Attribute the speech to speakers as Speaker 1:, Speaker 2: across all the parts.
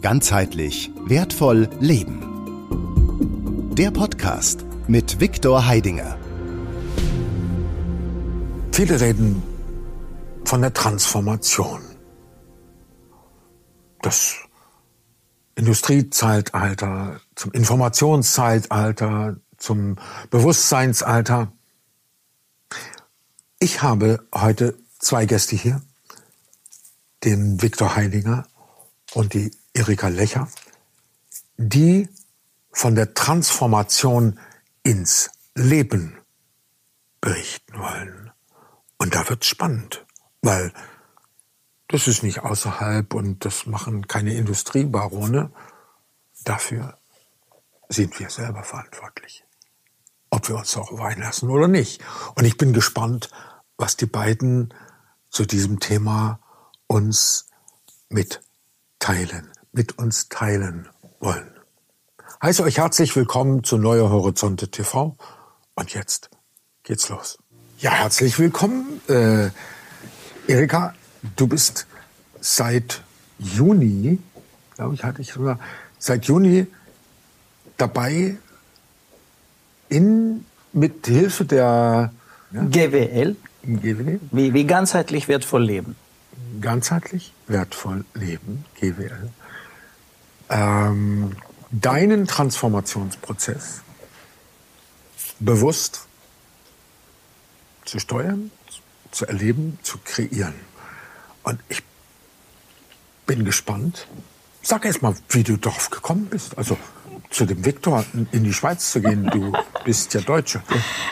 Speaker 1: Ganzheitlich wertvoll leben. Der Podcast mit Viktor Heidinger.
Speaker 2: Viele reden von der Transformation. Das Industriezeitalter zum Informationszeitalter, zum Bewusstseinsalter. Ich habe heute zwei Gäste hier, den Viktor Heidinger und die Erika Lecher, die von der Transformation ins Leben berichten wollen. Und da wird's spannend, weil das ist nicht außerhalb und das machen keine Industriebarone. Dafür sind wir selber verantwortlich. Ob wir uns darauf einlassen oder nicht. Und ich bin gespannt, was die beiden zu diesem Thema uns mitteilen mit uns teilen wollen. Heiße euch herzlich willkommen zu Neue Horizonte TV. Und jetzt geht's los. Ja, herzlich willkommen. Äh, Erika, du bist seit Juni, glaube ich, hatte ich sogar, seit Juni dabei, in, mit Hilfe der
Speaker 3: ja, GWL,
Speaker 2: GWL.
Speaker 3: Wie, wie ganzheitlich wertvoll leben.
Speaker 2: Ganzheitlich wertvoll leben, GWL ähm, deinen Transformationsprozess bewusst zu steuern, zu erleben, zu kreieren. Und ich bin gespannt. Sag erst mal, wie du darauf gekommen bist. Also zu dem Viktor in die Schweiz zu gehen. Du bist ja Deutsche.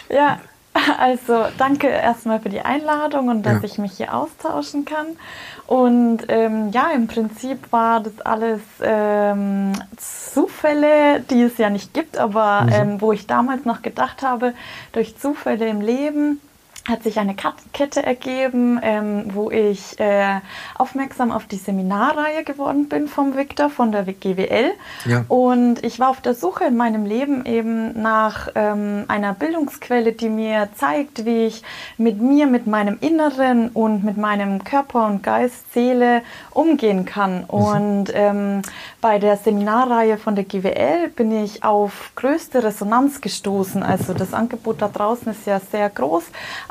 Speaker 4: Ja, also danke erstmal für die Einladung und dass ja. ich mich hier austauschen kann. Und ähm, ja, im Prinzip war das alles ähm, Zufälle, die es ja nicht gibt, aber mhm. ähm, wo ich damals noch gedacht habe, durch Zufälle im Leben hat sich eine Kette ergeben, ähm, wo ich äh, aufmerksam auf die Seminarreihe geworden bin vom Victor, von der GWL. Ja. Und ich war auf der Suche in meinem Leben eben nach ähm, einer Bildungsquelle, die mir zeigt, wie ich mit mir, mit meinem Inneren und mit meinem Körper und Geist, Seele umgehen kann. Mhm. Und ähm, bei der Seminarreihe von der GWL bin ich auf größte Resonanz gestoßen. Also das Angebot da draußen ist ja sehr groß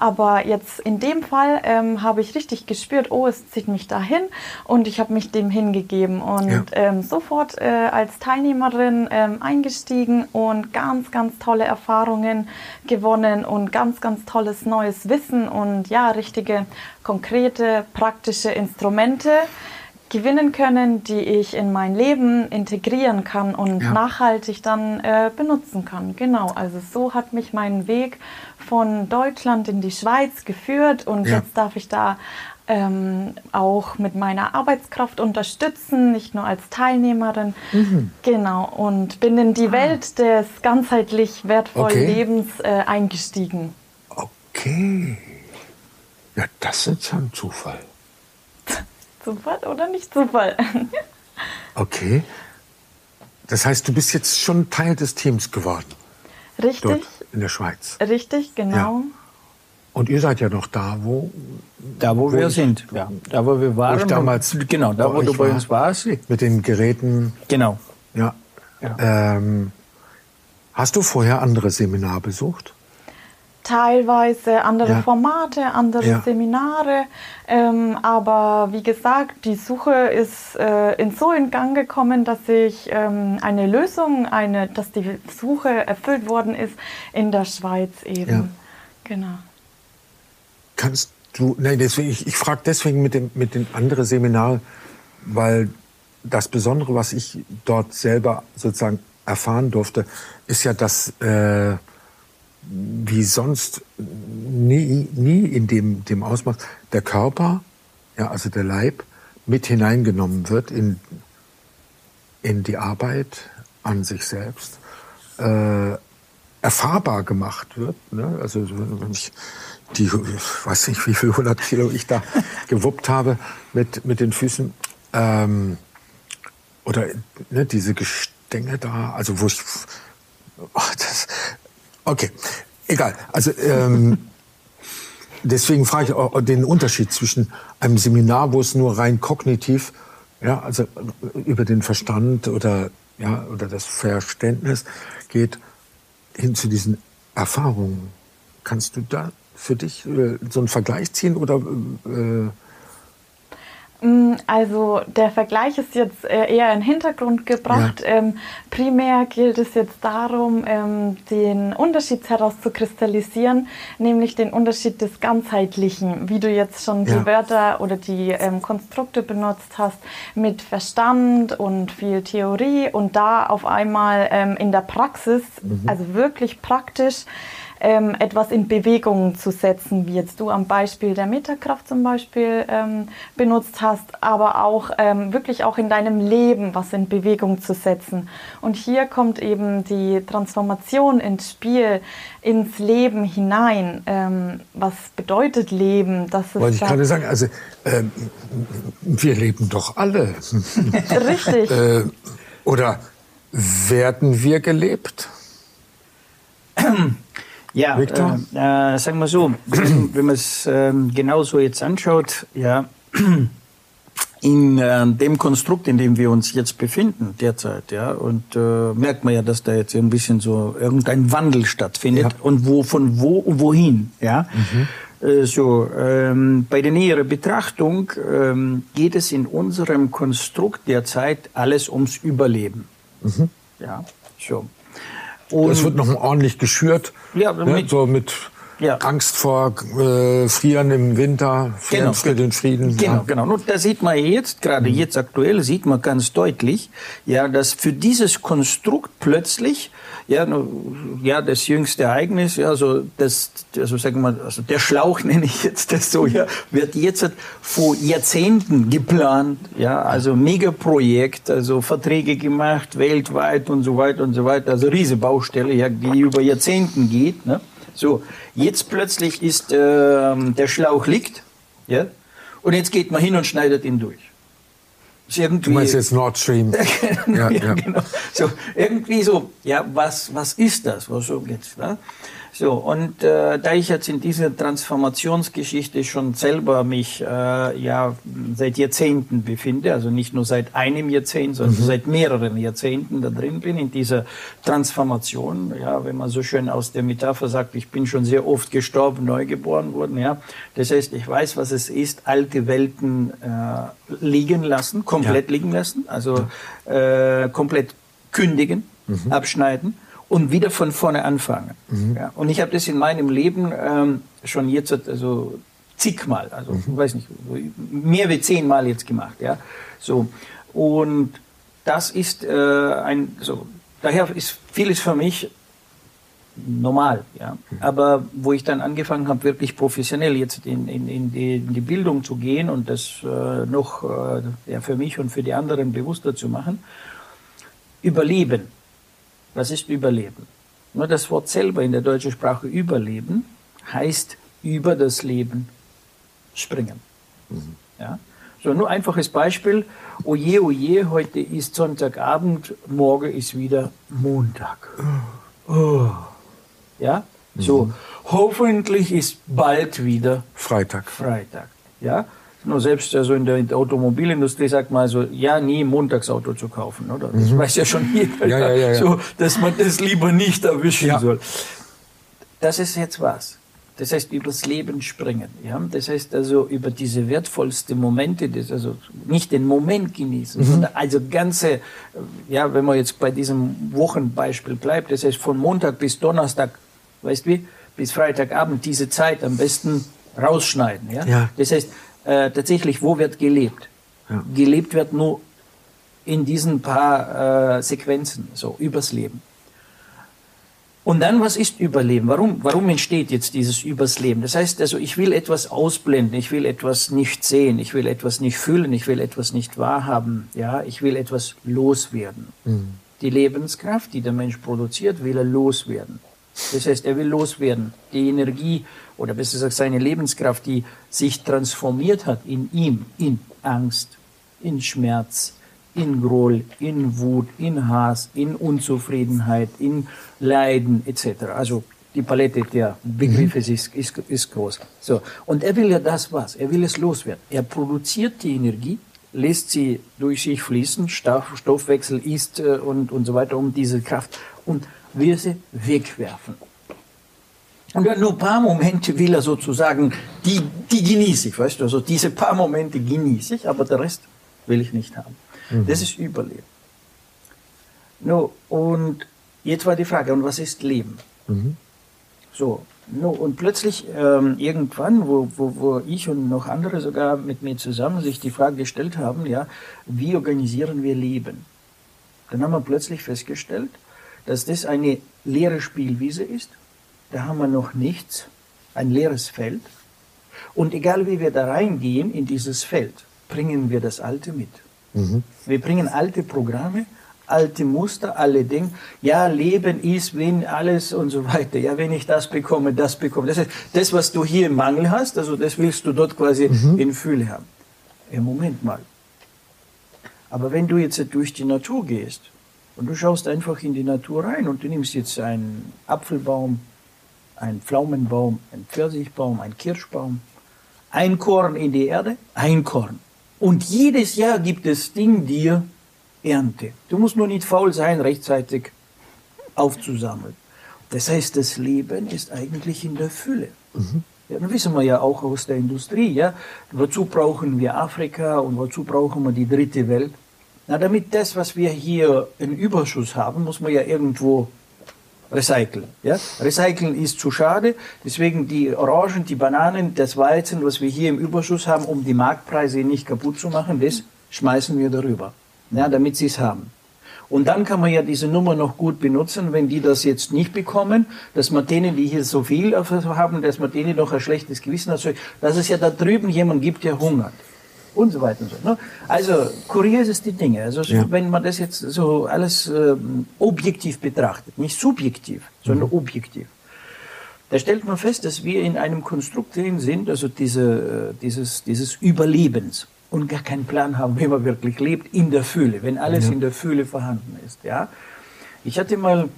Speaker 4: aber jetzt in dem Fall ähm, habe ich richtig gespürt, oh, es zieht mich dahin. Und ich habe mich dem hingegeben. Und ja. ähm, sofort äh, als Teilnehmerin ähm, eingestiegen und ganz, ganz tolle Erfahrungen gewonnen und ganz, ganz tolles neues Wissen und ja, richtige, konkrete, praktische Instrumente gewinnen können, die ich in mein Leben integrieren kann und ja. nachhaltig dann äh, benutzen kann. Genau, also so hat mich mein Weg von Deutschland in die Schweiz geführt und ja. jetzt darf ich da ähm, auch mit meiner Arbeitskraft unterstützen, nicht nur als Teilnehmerin. Mhm. Genau, und bin in die ah. Welt des ganzheitlich wertvollen okay. Lebens äh, eingestiegen.
Speaker 2: Okay. Ja, das ist ein Zufall.
Speaker 4: Zufall oder nicht Zufall?
Speaker 2: okay. Das heißt, du bist jetzt schon Teil des Teams geworden.
Speaker 4: Richtig. Dort
Speaker 2: in der Schweiz.
Speaker 4: Richtig, genau. Ja.
Speaker 2: Und ihr seid ja noch da, wo?
Speaker 3: Da, wo, wo wir ich, sind. Ja. Da, wo wir waren. Wo
Speaker 2: ich damals.
Speaker 3: Genau, da, wo du bei uns warst.
Speaker 2: Mit den Geräten.
Speaker 3: Genau.
Speaker 2: Ja. ja. Ähm, hast du vorher andere Seminar besucht?
Speaker 4: Teilweise andere ja. Formate, andere ja. Seminare. Ähm, aber wie gesagt, die Suche ist äh, in so in Gang gekommen, dass ich ähm, eine Lösung, eine, dass die Suche erfüllt worden ist in der Schweiz eben. Ja. Genau.
Speaker 2: Kannst du, nein, deswegen, ich, ich frage deswegen mit dem, mit dem anderen Seminar, weil das Besondere, was ich dort selber sozusagen erfahren durfte, ist ja, dass äh, wie sonst nie, nie in dem, dem Ausmaß der Körper, ja, also der Leib, mit hineingenommen wird in, in die Arbeit an sich selbst, äh, erfahrbar gemacht wird. Ne? Also wenn ich die, ich weiß nicht, wie viel 100 Kilo ich da gewuppt habe mit, mit den Füßen, ähm, oder ne, diese Gestänge da, also wo ich, oh, das, Okay, egal. Also ähm, deswegen frage ich auch den Unterschied zwischen einem Seminar, wo es nur rein kognitiv ja, also äh, über den Verstand oder, ja, oder das Verständnis geht hin zu diesen Erfahrungen. Kannst du da für dich äh, so einen Vergleich ziehen oder äh,
Speaker 4: also der Vergleich ist jetzt äh, eher in den Hintergrund gebracht. Ja. Ähm, primär gilt es jetzt darum, ähm, den Unterschied herauszukristallisieren, nämlich den Unterschied des Ganzheitlichen, wie du jetzt schon ja. die Wörter oder die ähm, Konstrukte benutzt hast, mit Verstand und viel Theorie und da auf einmal ähm, in der Praxis, mhm. also wirklich praktisch, ähm, etwas in Bewegung zu setzen, wie jetzt du am Beispiel der Metakraft zum Beispiel ähm, benutzt hast, aber auch ähm, wirklich auch in deinem Leben was in Bewegung zu setzen. Und hier kommt eben die Transformation ins Spiel, ins Leben hinein. Ähm, was bedeutet Leben?
Speaker 2: Das ist Wollte ich gerade sagen, also ähm, wir leben doch alle.
Speaker 4: Richtig. äh,
Speaker 2: oder werden wir gelebt?
Speaker 3: Ja, Victor? Äh, äh, sagen wir so, wenn, man es äh, genauso jetzt anschaut, ja, in äh, dem Konstrukt, in dem wir uns jetzt befinden derzeit, ja, und äh, merkt man ja, dass da jetzt ein bisschen so irgendein Wandel stattfindet ja. und wo von wo und wohin, ja. Mhm. Äh, so ähm, bei der näheren Betrachtung ähm, geht es in unserem Konstrukt derzeit alles ums Überleben, mhm. ja, so.
Speaker 2: Und es wird noch ordentlich geschürt. Ja, ne? mit, so mit ja. Angst vor äh, Frieren im Winter, Frieren genau. für den Frieden.
Speaker 3: Genau, ja. genau. Und da sieht man jetzt, gerade mhm. jetzt aktuell, sieht man ganz deutlich, ja, dass für dieses Konstrukt plötzlich, ja, ja, das jüngste Ereignis, ja, so das, also sagen wir, also der Schlauch nenne ich jetzt das so, ja, wird jetzt vor Jahrzehnten geplant, ja, also Megaprojekt, also Verträge gemacht weltweit und so weiter und so weiter, also riesige Baustelle, ja, die über Jahrzehnten geht, ne? So, jetzt plötzlich ist äh, der Schlauch liegt, ja, und jetzt geht man hin und schneidet ihn durch.
Speaker 2: Du meinst jetzt Nord Stream?
Speaker 3: ja, ja, genau. So, irgendwie so, ja, was, was ist das? Was so geht's, ne? So, und äh, da ich jetzt in dieser Transformationsgeschichte schon selber mich äh, ja seit Jahrzehnten befinde, also nicht nur seit einem Jahrzehnt, sondern mhm. seit mehreren Jahrzehnten da drin bin, in dieser Transformation, ja, wenn man so schön aus der Metapher sagt, ich bin schon sehr oft gestorben, neu geboren worden, ja. Das heißt, ich weiß, was es ist, alte Welten äh, liegen lassen, komplett ja. liegen lassen, also äh, komplett kündigen, mhm. abschneiden und wieder von vorne anfangen. Mhm. Ja, und ich habe das in meinem Leben ähm, schon jetzt also zigmal, also mhm. weiß nicht, mehr wie zehnmal jetzt gemacht. Ja, so und das ist äh, ein so daher ist vieles für mich normal, ja. Mhm. Aber wo ich dann angefangen habe, wirklich professionell jetzt in, in, in, die, in die Bildung zu gehen und das äh, noch äh, ja, für mich und für die anderen bewusster zu machen, Überleben was ist Überleben? Nur das Wort selber in der deutschen Sprache Überleben heißt über das Leben springen. Mhm. Ja? So, nur einfaches Beispiel. Oje, oje, heute ist Sonntagabend, morgen ist wieder Montag. Oh. Ja? So, mhm. hoffentlich ist bald wieder
Speaker 2: Freitag.
Speaker 3: Freitag. Ja? Nur selbst also in der Automobilindustrie sagt man also, ja, nie Montagsauto zu kaufen, oder? Das mhm. weiß ja schon jeder, ja, ja, ja, so, dass man das lieber nicht erwischen soll. Das ist jetzt was. Das heißt, übers Leben springen. Ja? Das heißt also, über diese wertvollsten Momente, das also nicht den Moment genießen, mhm. sondern also ganze, ja, wenn man jetzt bei diesem Wochenbeispiel bleibt, das heißt von Montag bis Donnerstag, weißt du wie, bis Freitagabend diese Zeit am besten rausschneiden. Ja? ja. Das heißt, äh, tatsächlich, wo wird gelebt? Ja. Gelebt wird nur in diesen paar äh, Sequenzen, so übers Leben. Und dann, was ist Überleben? Warum, warum entsteht jetzt dieses übers Leben? Das heißt also, ich will etwas ausblenden, ich will etwas nicht sehen, ich will etwas nicht fühlen, ich will etwas nicht wahrhaben, ja, ich will etwas loswerden. Mhm. Die Lebenskraft, die der Mensch produziert, will er loswerden. Das heißt, er will loswerden. Die Energie oder besser gesagt seine Lebenskraft, die sich transformiert hat in ihm, in Angst, in Schmerz, in Groll, in Wut, in Hass, in Unzufriedenheit, in Leiden etc. Also die Palette der Begriffe mhm. ist, ist, ist groß. So. Und er will ja das was? Er will es loswerden. Er produziert die Energie, lässt sie durch sich fließen, Stoffwechsel ist äh, und, und so weiter, um diese Kraft, und will sie wegwerfen. Und nur ein paar Momente will er sozusagen, die, die genieße ich, weißt du, also diese paar Momente genieße ich, aber der Rest will ich nicht haben. Mhm. Das ist Überleben. No, und jetzt war die Frage, und was ist Leben? Mhm. So, no, und plötzlich ähm, irgendwann, wo, wo, wo ich und noch andere sogar mit mir zusammen sich die Frage gestellt haben, ja, wie organisieren wir Leben? Dann haben wir plötzlich festgestellt, dass das eine leere Spielwiese ist. Da haben wir noch nichts, ein leeres Feld. Und egal wie wir da reingehen in dieses Feld, bringen wir das Alte mit. Mhm. Wir bringen alte Programme, alte Muster, alle Dinge. Ja, Leben ist, wenn alles und so weiter. Ja, wenn ich das bekomme, das bekomme. Das heißt, das, was du hier im Mangel hast, also das willst du dort quasi mhm. in Fülle haben. Ja, Moment mal. Aber wenn du jetzt durch die Natur gehst und du schaust einfach in die Natur rein und du nimmst jetzt einen Apfelbaum, einen Pflaumenbaum, einen Pfirsichbaum, einen Kirschbaum, ein Korn in die Erde, ein Korn. Und jedes Jahr gibt es Ding dir Ernte. Du musst nur nicht faul sein, rechtzeitig aufzusammeln. Das heißt, das Leben ist eigentlich in der Fülle. Mhm. Ja, das wissen wir ja auch aus der Industrie. Ja? Wozu brauchen wir Afrika und wozu brauchen wir die dritte Welt? Na, damit das, was wir hier in Überschuss haben, muss man ja irgendwo recyceln. Ja? Recyceln ist zu schade, deswegen die Orangen, die Bananen, das Weizen, was wir hier im Überschuss haben, um die Marktpreise nicht kaputt zu machen, das schmeißen wir darüber ja, damit sie es haben. Und dann kann man ja diese Nummer noch gut benutzen, wenn die das jetzt nicht bekommen, dass man denen, die hier so viel haben, dass man denen noch ein schlechtes Gewissen hat, dass es ja da drüben jemand gibt, der hungert. Und so weiter und so. Ne? Also, kurios ist die Dinge. Also, ja. wenn man das jetzt so alles äh, objektiv betrachtet, nicht subjektiv, sondern mhm. objektiv, da stellt man fest, dass wir in einem Konstrukt drin sind, also diese, äh, dieses, dieses Überlebens und gar keinen Plan haben, wie man wirklich lebt, in der Fülle, wenn alles ja. in der Fülle vorhanden ist. Ja? Ich hatte mal,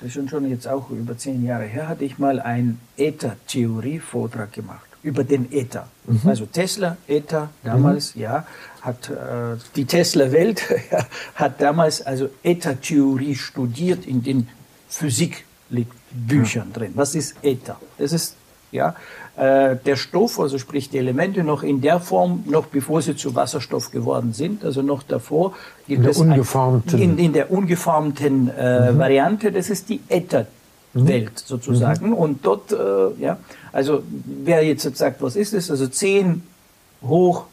Speaker 3: das ist schon jetzt auch über zehn Jahre her, hatte ich mal einen Äther-Theorie-Vortrag gemacht über den Äther. Mhm. Also Tesla, Äther, damals, mhm. ja, hat äh, die Tesla-Welt hat damals also Äther-Theorie studiert in den Physikbüchern drin. Was ist Äther? Das ist ja, äh, der Stoff, also sprich die Elemente noch in der Form, noch bevor sie zu Wasserstoff geworden sind, also noch davor
Speaker 2: in der ungeformten,
Speaker 3: ein, in, in, der ungeformten äh, mhm. Variante, das ist die Ätherwelt mhm. sozusagen. Mhm. Und dort, äh, ja, also wer jetzt sagt, was ist es? Also 10 hoch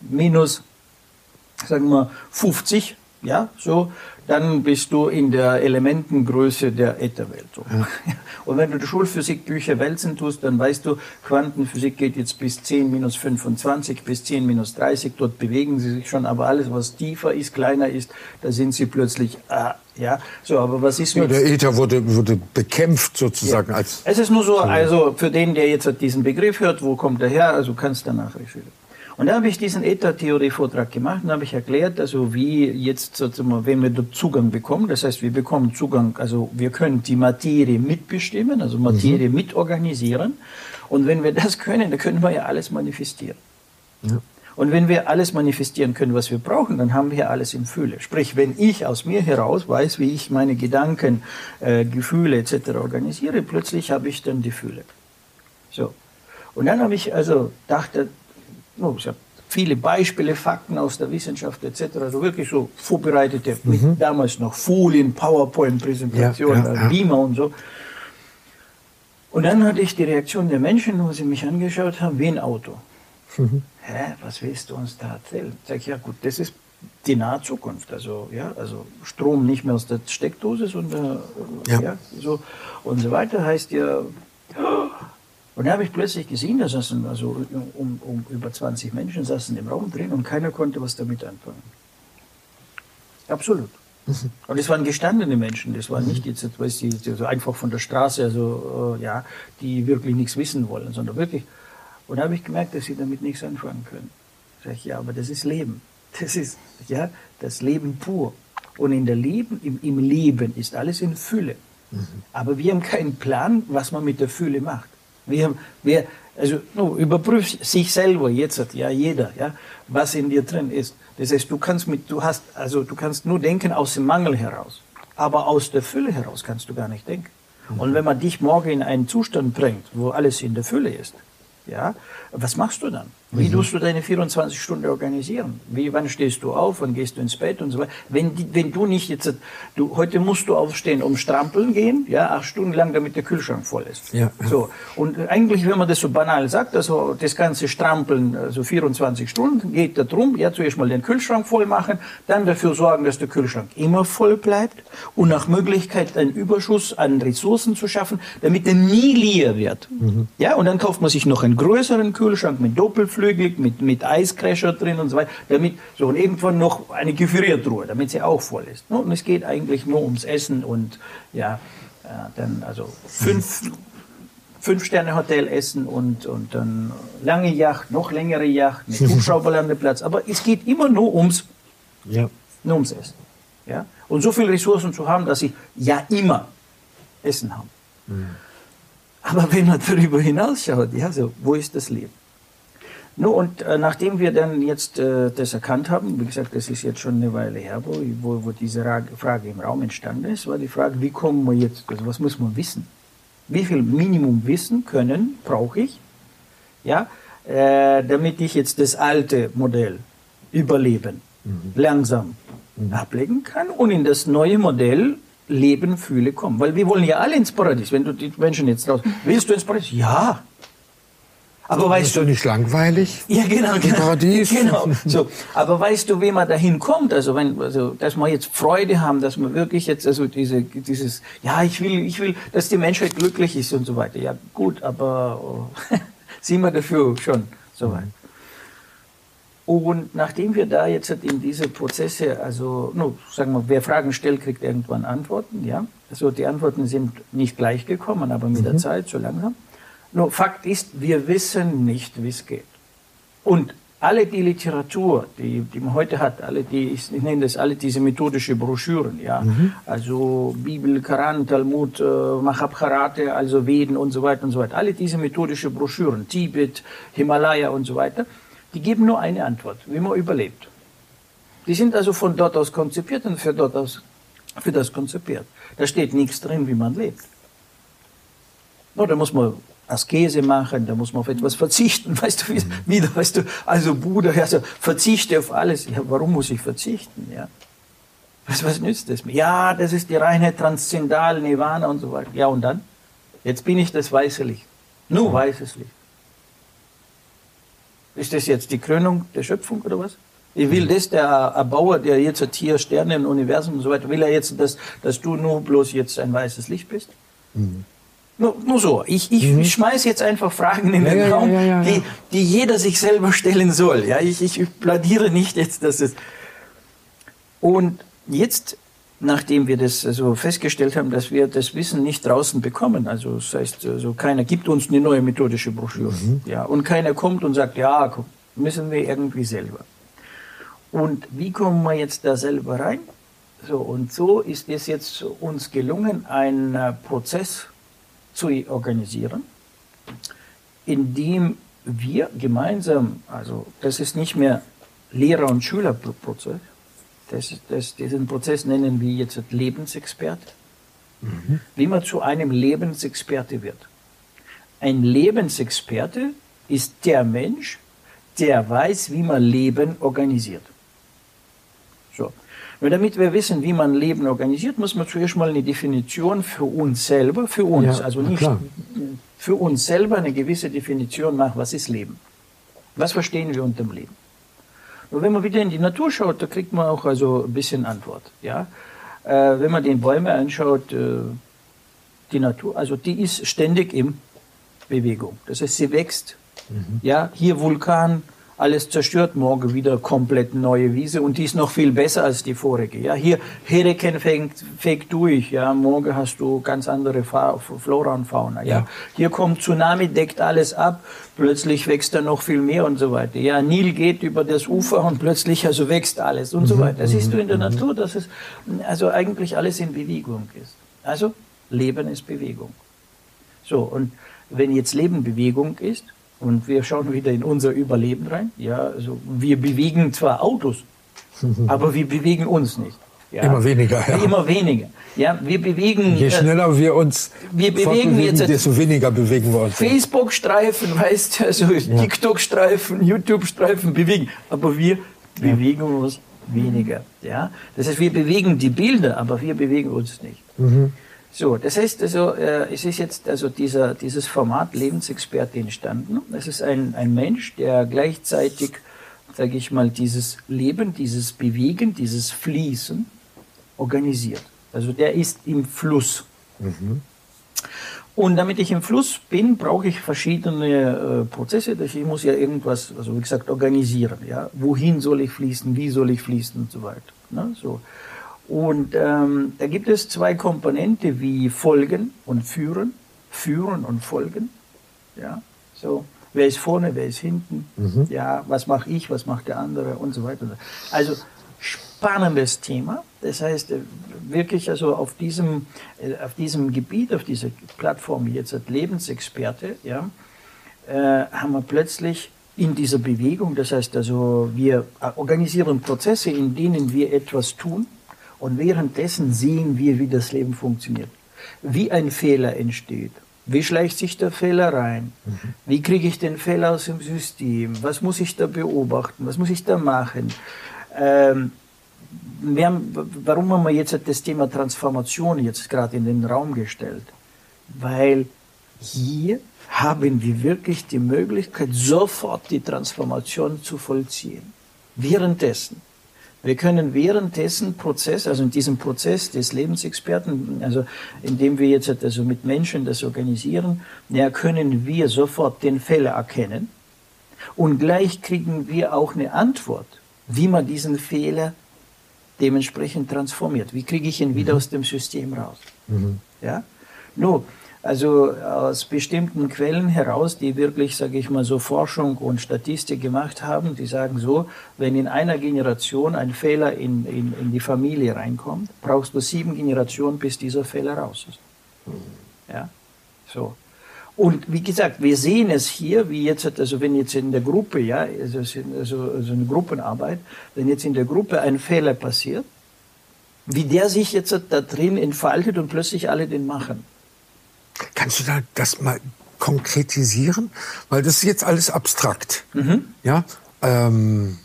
Speaker 3: minus, sagen wir 50, ja, so, dann bist du in der Elementengröße der Ätherwelt. So. Ja. Und wenn du die Schulphysikbücher wälzen tust, dann weißt du, Quantenphysik geht jetzt bis 10 minus 25, bis 10 minus 30, dort bewegen sie sich schon, aber alles, was tiefer ist, kleiner ist, da sind sie plötzlich, ah, ja, so, aber was ist
Speaker 2: mit... Ja, der Äther wurde, wurde bekämpft sozusagen ja. als...
Speaker 3: Es ist nur so, also für den, der jetzt diesen Begriff hört, wo kommt er her, also kannst danach recherchieren. Und da habe ich diesen Äther-Theorie-Vortrag gemacht und habe ich erklärt, also wie jetzt sozusagen, wenn wir dort Zugang bekommen, das heißt, wir bekommen Zugang, also wir können die Materie mitbestimmen, also Materie mhm. mitorganisieren. Und wenn wir das können, dann können wir ja alles manifestieren. Ja. Und wenn wir alles manifestieren können, was wir brauchen, dann haben wir alles in Fülle. Sprich, wenn ich aus mir heraus weiß, wie ich meine Gedanken, äh, Gefühle etc. organisiere, plötzlich habe ich dann die Fülle. So. Und dann habe ich also dachte, ich habe viele Beispiele, Fakten aus der Wissenschaft etc., also wirklich so vorbereitete, mhm. mit damals noch Folien, PowerPoint-Präsentationen, ja, ja, Beamer und so. Und dann hatte ich die Reaktion der Menschen, wo sie mich angeschaut haben, wie ein Auto. Mhm. Hä, was willst du uns da erzählen? Sag ich, ja gut, das ist die nahe Zukunft. Also, ja, also Strom nicht mehr aus der Steckdose, sondern ja. ja so und so weiter heißt ja, und da habe ich plötzlich gesehen, da saßen also um, um über 20 Menschen saßen im Raum drin und keiner konnte was damit anfangen. Absolut. Mhm. Und es waren gestandene Menschen, das waren nicht jetzt, weißt du, so einfach von der Straße, also äh, ja, die wirklich nichts wissen wollen, sondern wirklich. Und da habe ich gemerkt, dass sie damit nichts anfangen können. Sag ich, ja, aber das ist Leben. Das ist ja das Leben pur. Und in der Leben, im, im Leben ist alles in Fülle. Mhm. Aber wir haben keinen Plan, was man mit der Fülle macht. Wir, wir, also no, überprüf sich selber jetzt, ja jeder, ja, was in dir drin ist. Das heißt, du kannst mit, du hast, also du kannst nur denken aus dem Mangel heraus, aber aus der Fülle heraus kannst du gar nicht denken. Und wenn man dich morgen in einen Zustand bringt, wo alles in der Fülle ist, ja, was machst du dann? Wie mhm. tust du deine 24 Stunden organisieren? Wie, wann stehst du auf? Wann gehst du ins Bett und so weiter? Wenn, wenn du nicht jetzt, du, heute musst du aufstehen, um strampeln gehen, ja, acht Stunden lang, damit der Kühlschrank voll ist. Ja. So. Und eigentlich, wenn man das so banal sagt, also das ganze Strampeln, also 24 Stunden, geht darum, ja, zuerst mal den Kühlschrank voll machen, dann dafür sorgen, dass der Kühlschrank immer voll bleibt und nach Möglichkeit einen Überschuss an Ressourcen zu schaffen, damit er nie leer wird. Mhm. Ja, und dann kauft man sich noch einen größeren Kühlschrank mit Doppel beflügelt mit, mit Eiscrasher drin und so weiter, damit, so, und irgendwann noch eine Gefriertruhe, damit sie auch voll ist. Und es geht eigentlich nur ums Essen und, ja, äh, dann, also, fünf, fünf Sterne Hotel essen und, und dann lange Yacht, noch längere Yacht, mit Hubschrauberlandeplatz. Aber es geht immer nur ums, ja. nur ums Essen. Ja? Und so viele Ressourcen zu haben, dass ich ja immer Essen habe. Mhm. Aber wenn man darüber hinausschaut, ja, so, wo ist das Leben? No, und äh, nachdem wir dann jetzt äh, das erkannt haben, wie gesagt, das ist jetzt schon eine Weile her, wo, wo, wo diese Frage im Raum entstanden ist, war die Frage, wie kommen wir jetzt, also was muss man wissen? Wie viel Minimum Wissen können brauche ich, ja, äh, damit ich jetzt das alte Modell überleben mhm. langsam mhm. ablegen kann und in das neue Modell Leben, Fühle kommen. Weil wir wollen ja alle ins Paradies. Wenn du die Menschen jetzt raus, willst du ins Paradies? Ja,
Speaker 2: aber weißt ist du nicht langweilig?
Speaker 3: Ja, genau, genau. Paradies. Genau. So, aber weißt du, wie man dahin kommt? Also wenn, also, dass wir jetzt Freude haben, dass wir wirklich jetzt, also diese, dieses, ja, ich will, ich will, dass die Menschheit glücklich ist und so weiter. Ja, gut, aber oh, sind wir dafür schon soweit. Und nachdem wir da jetzt in diese Prozesse, also, no, sagen wir, wer Fragen stellt, kriegt irgendwann Antworten, ja. Also die Antworten sind nicht gleich gekommen, aber mit mhm. der Zeit, so langsam. Nur Fakt ist, wir wissen nicht, wie es geht. Und alle die Literatur, die, die man heute hat, alle die, ich nenne das alle diese methodische Broschüren, ja, mhm. also Bibel, Koran, Talmud, äh, Mahabharata, also Veden und so weiter und so weiter, alle diese methodische Broschüren, Tibet, Himalaya und so weiter, die geben nur eine Antwort, wie man überlebt. Die sind also von dort aus konzipiert und für dort aus, für das konzipiert. Da steht nichts drin, wie man lebt. Nur da muss man Askese machen, da muss man auf etwas verzichten, weißt du, mhm. wieder, weißt du, also Bruder, also verzichte auf alles. Ja, warum muss ich verzichten, ja? Was, was nützt das mir? Ja, das ist die reine Transzendal, Nirvana und so weiter. Ja, und dann? Jetzt bin ich das weiße Licht. Nur weißes Licht. Ist das jetzt die Krönung der Schöpfung oder was? Ich will mhm. das, der Erbauer, der jetzt hat hier Sterne im Universum und so weiter, will er jetzt, dass, dass du nur bloß jetzt ein weißes Licht bist? Mhm. Nur, nur so. Ich, ich mhm. schmeiß jetzt einfach Fragen in ja, den Raum, ja, ja, die, die jeder sich selber stellen soll. Ja, ich, ich plädiere nicht jetzt, dass es. Und jetzt, nachdem wir das so festgestellt haben, dass wir das Wissen nicht draußen bekommen, also das heißt, also keiner gibt uns eine neue methodische Broschüre, mhm. ja, und keiner kommt und sagt, ja, komm, müssen wir irgendwie selber. Und wie kommen wir jetzt da selber rein? So, und so ist es jetzt uns gelungen, einen Prozess zu organisieren, indem wir gemeinsam, also das ist nicht mehr Lehrer- und Schülerprozess, das, das, diesen Prozess nennen wir jetzt Lebensexperte, mhm. wie man zu einem Lebensexperte wird. Ein Lebensexperte ist der Mensch, der weiß, wie man Leben organisiert. Nur damit wir wissen, wie man Leben organisiert, muss man zuerst mal eine Definition für uns selber, für uns, ja, also nicht für uns selber eine gewisse Definition machen, was ist Leben? Was verstehen wir unter dem Leben? Und wenn man wieder in die Natur schaut, da kriegt man auch also ein bisschen Antwort. Ja? Äh, wenn man den Bäume anschaut, äh, die Natur, also die ist ständig in Bewegung. Das heißt, sie wächst. Mhm. Ja, hier Vulkan, alles zerstört, morgen wieder komplett neue Wiese und die ist noch viel besser als die vorige. Ja, hier Hurricane fängt, fängt durch, ja, morgen hast du ganz andere Fa Flora und Fauna. Ja. ja. hier kommt Tsunami, deckt alles ab, plötzlich wächst da noch viel mehr und so weiter. Ja, Nil geht über das Ufer und plötzlich also wächst alles und mhm. so weiter. Das siehst du in der mhm. Natur, dass es also eigentlich alles in Bewegung ist. Also Leben ist Bewegung. So und wenn jetzt Leben Bewegung ist, und wir schauen wieder in unser Überleben rein, ja, also wir bewegen zwar Autos, aber wir bewegen uns nicht. Ja.
Speaker 2: Immer weniger,
Speaker 3: ja. Immer weniger. Ja, wir bewegen.
Speaker 2: Je schneller wir uns
Speaker 3: wir bewegen jetzt,
Speaker 2: desto weniger bewegen wir uns.
Speaker 3: Facebook-Streifen, weißt du, also ja. TikTok-Streifen, YouTube-Streifen bewegen. Aber wir bewegen uns weniger. Ja? Das heißt, wir bewegen die Bilder, aber wir bewegen uns nicht. Mhm. So, das heißt also, äh, es ist jetzt also dieser, dieses Format Lebensexperte entstanden. Es ist ein, ein Mensch, der gleichzeitig, sage ich mal, dieses Leben, dieses Bewegen, dieses Fließen organisiert. Also der ist im Fluss. Mhm. Und damit ich im Fluss bin, brauche ich verschiedene äh, Prozesse. Ich muss ja irgendwas, also wie gesagt, organisieren. Ja? Wohin soll ich fließen, wie soll ich fließen und so weiter. Ne? So. Und ähm, da gibt es zwei Komponente wie Folgen und Führen. Führen und Folgen. Ja? So. Wer ist vorne, wer ist hinten? Mhm. Ja, was mache ich, was macht der andere und so weiter. Also spannendes Thema. Das heißt, äh, wirklich also auf diesem, äh, auf diesem Gebiet, auf dieser Plattform jetzt als Lebensexperte, ja, äh, haben wir plötzlich in dieser Bewegung, das heißt also, wir organisieren Prozesse, in denen wir etwas tun und währenddessen sehen wir, wie das Leben funktioniert, wie ein Fehler entsteht. Wie schleicht sich der Fehler rein? Mhm. Wie kriege ich den Fehler aus dem System? Was muss ich da beobachten? Was muss ich da machen? Ähm, wir haben, warum haben wir jetzt das Thema Transformation jetzt gerade in den Raum gestellt? Weil hier haben wir wirklich die Möglichkeit, sofort die Transformation zu vollziehen. Währenddessen. Wir können währenddessen Prozess, also in diesem Prozess des Lebensexperten, also indem wir jetzt also mit Menschen das organisieren, ja, können wir sofort den Fehler erkennen und gleich kriegen wir auch eine Antwort, wie man diesen Fehler dementsprechend transformiert. Wie kriege ich ihn wieder mhm. aus dem System raus? Mhm. Ja? Nur, also aus bestimmten Quellen heraus, die wirklich, sage ich mal, so Forschung und Statistik gemacht haben, die sagen so, wenn in einer Generation ein Fehler in, in, in die Familie reinkommt, brauchst du sieben Generationen, bis dieser Fehler raus ist. Mhm. Ja, so. Und wie gesagt, wir sehen es hier, wie jetzt, also wenn jetzt in der Gruppe, ja, also, also, also eine Gruppenarbeit, wenn jetzt in der Gruppe ein Fehler passiert, wie der sich jetzt da drin entfaltet und plötzlich alle den machen.
Speaker 2: Kannst du da das mal konkretisieren? Weil das ist jetzt alles abstrakt. Mhm. Ja. Ähm,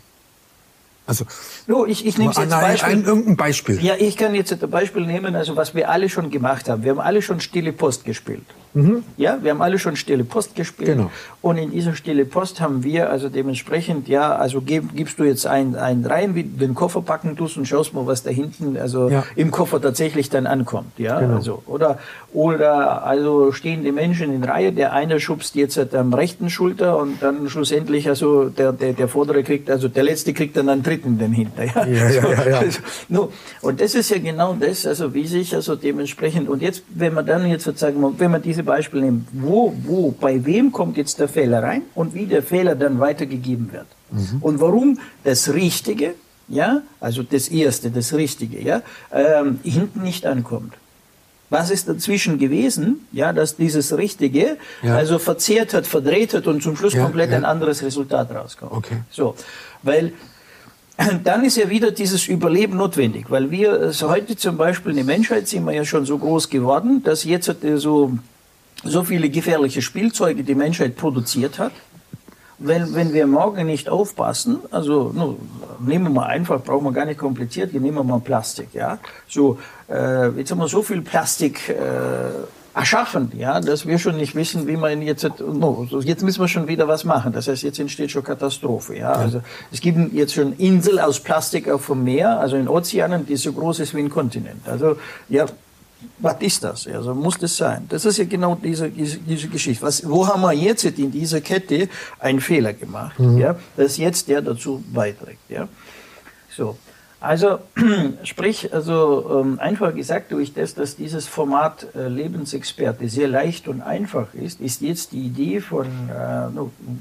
Speaker 2: also
Speaker 3: no, ich, ich nehme jetzt
Speaker 2: ein, Beispiel. Ein, irgendein Beispiel.
Speaker 3: Ja, ich kann jetzt ein Beispiel nehmen, also was wir alle schon gemacht haben. Wir haben alle schon Stille Post gespielt. Mhm. Ja, wir haben alle schon Stille Post gespielt. Genau. Und in dieser Stille Post haben wir also dementsprechend, ja, also gib, gibst du jetzt einen, einen rein, wie den Koffer packen tust und schaust mal, was da hinten, also ja. im Koffer tatsächlich dann ankommt. Ja, genau. also, oder, oder, also stehen die Menschen in Reihe, der eine schubst jetzt halt am rechten Schulter und dann schlussendlich, also der, der, der vordere kriegt, also der letzte kriegt dann einen dritten den hinter. Ja, ja, ja. ja, ja. Also, no. Und das ist ja genau das, also wie sich also dementsprechend, und jetzt, wenn man dann jetzt sozusagen, wenn man diese nächste Beispiel nehmen. Wo, wo, bei wem kommt jetzt der Fehler rein und wie der Fehler dann weitergegeben wird. Mhm. Und warum das Richtige, ja, also das Erste, das Richtige, ja, ähm, hinten nicht ankommt. Was ist dazwischen gewesen, ja, dass dieses Richtige ja. also verzehrt hat, verdreht hat und zum Schluss ja, komplett ja. ein anderes Resultat rauskommt. Okay. So, weil dann ist ja wieder dieses Überleben notwendig, weil wir also heute zum Beispiel eine Menschheit sind wir ja schon so groß geworden, dass jetzt so so viele gefährliche Spielzeuge die Menschheit produziert hat. Wenn, wenn wir morgen nicht aufpassen, also no, nehmen wir mal einfach, brauchen wir gar nicht kompliziert, hier nehmen wir mal Plastik, ja. So, äh, jetzt haben wir so viel Plastik äh, erschaffen, ja, dass wir schon nicht wissen, wie man jetzt, no, jetzt müssen wir schon wieder was machen. Das heißt, jetzt entsteht schon Katastrophe, ja. Also es gibt jetzt schon Insel aus Plastik auf dem Meer, also in Ozeanen, die so groß ist wie ein Kontinent. Also ja, was ist das? Also muss das sein? Das ist ja genau diese, diese, diese Geschichte. Was, wo haben wir jetzt in dieser Kette einen Fehler gemacht? Mhm. Ja, dass jetzt der dazu beiträgt. Ja, so. Also, sprich, also ähm, einfach gesagt, durch das, dass dieses Format äh, Lebensexperte sehr leicht und einfach ist, ist jetzt die Idee von, äh,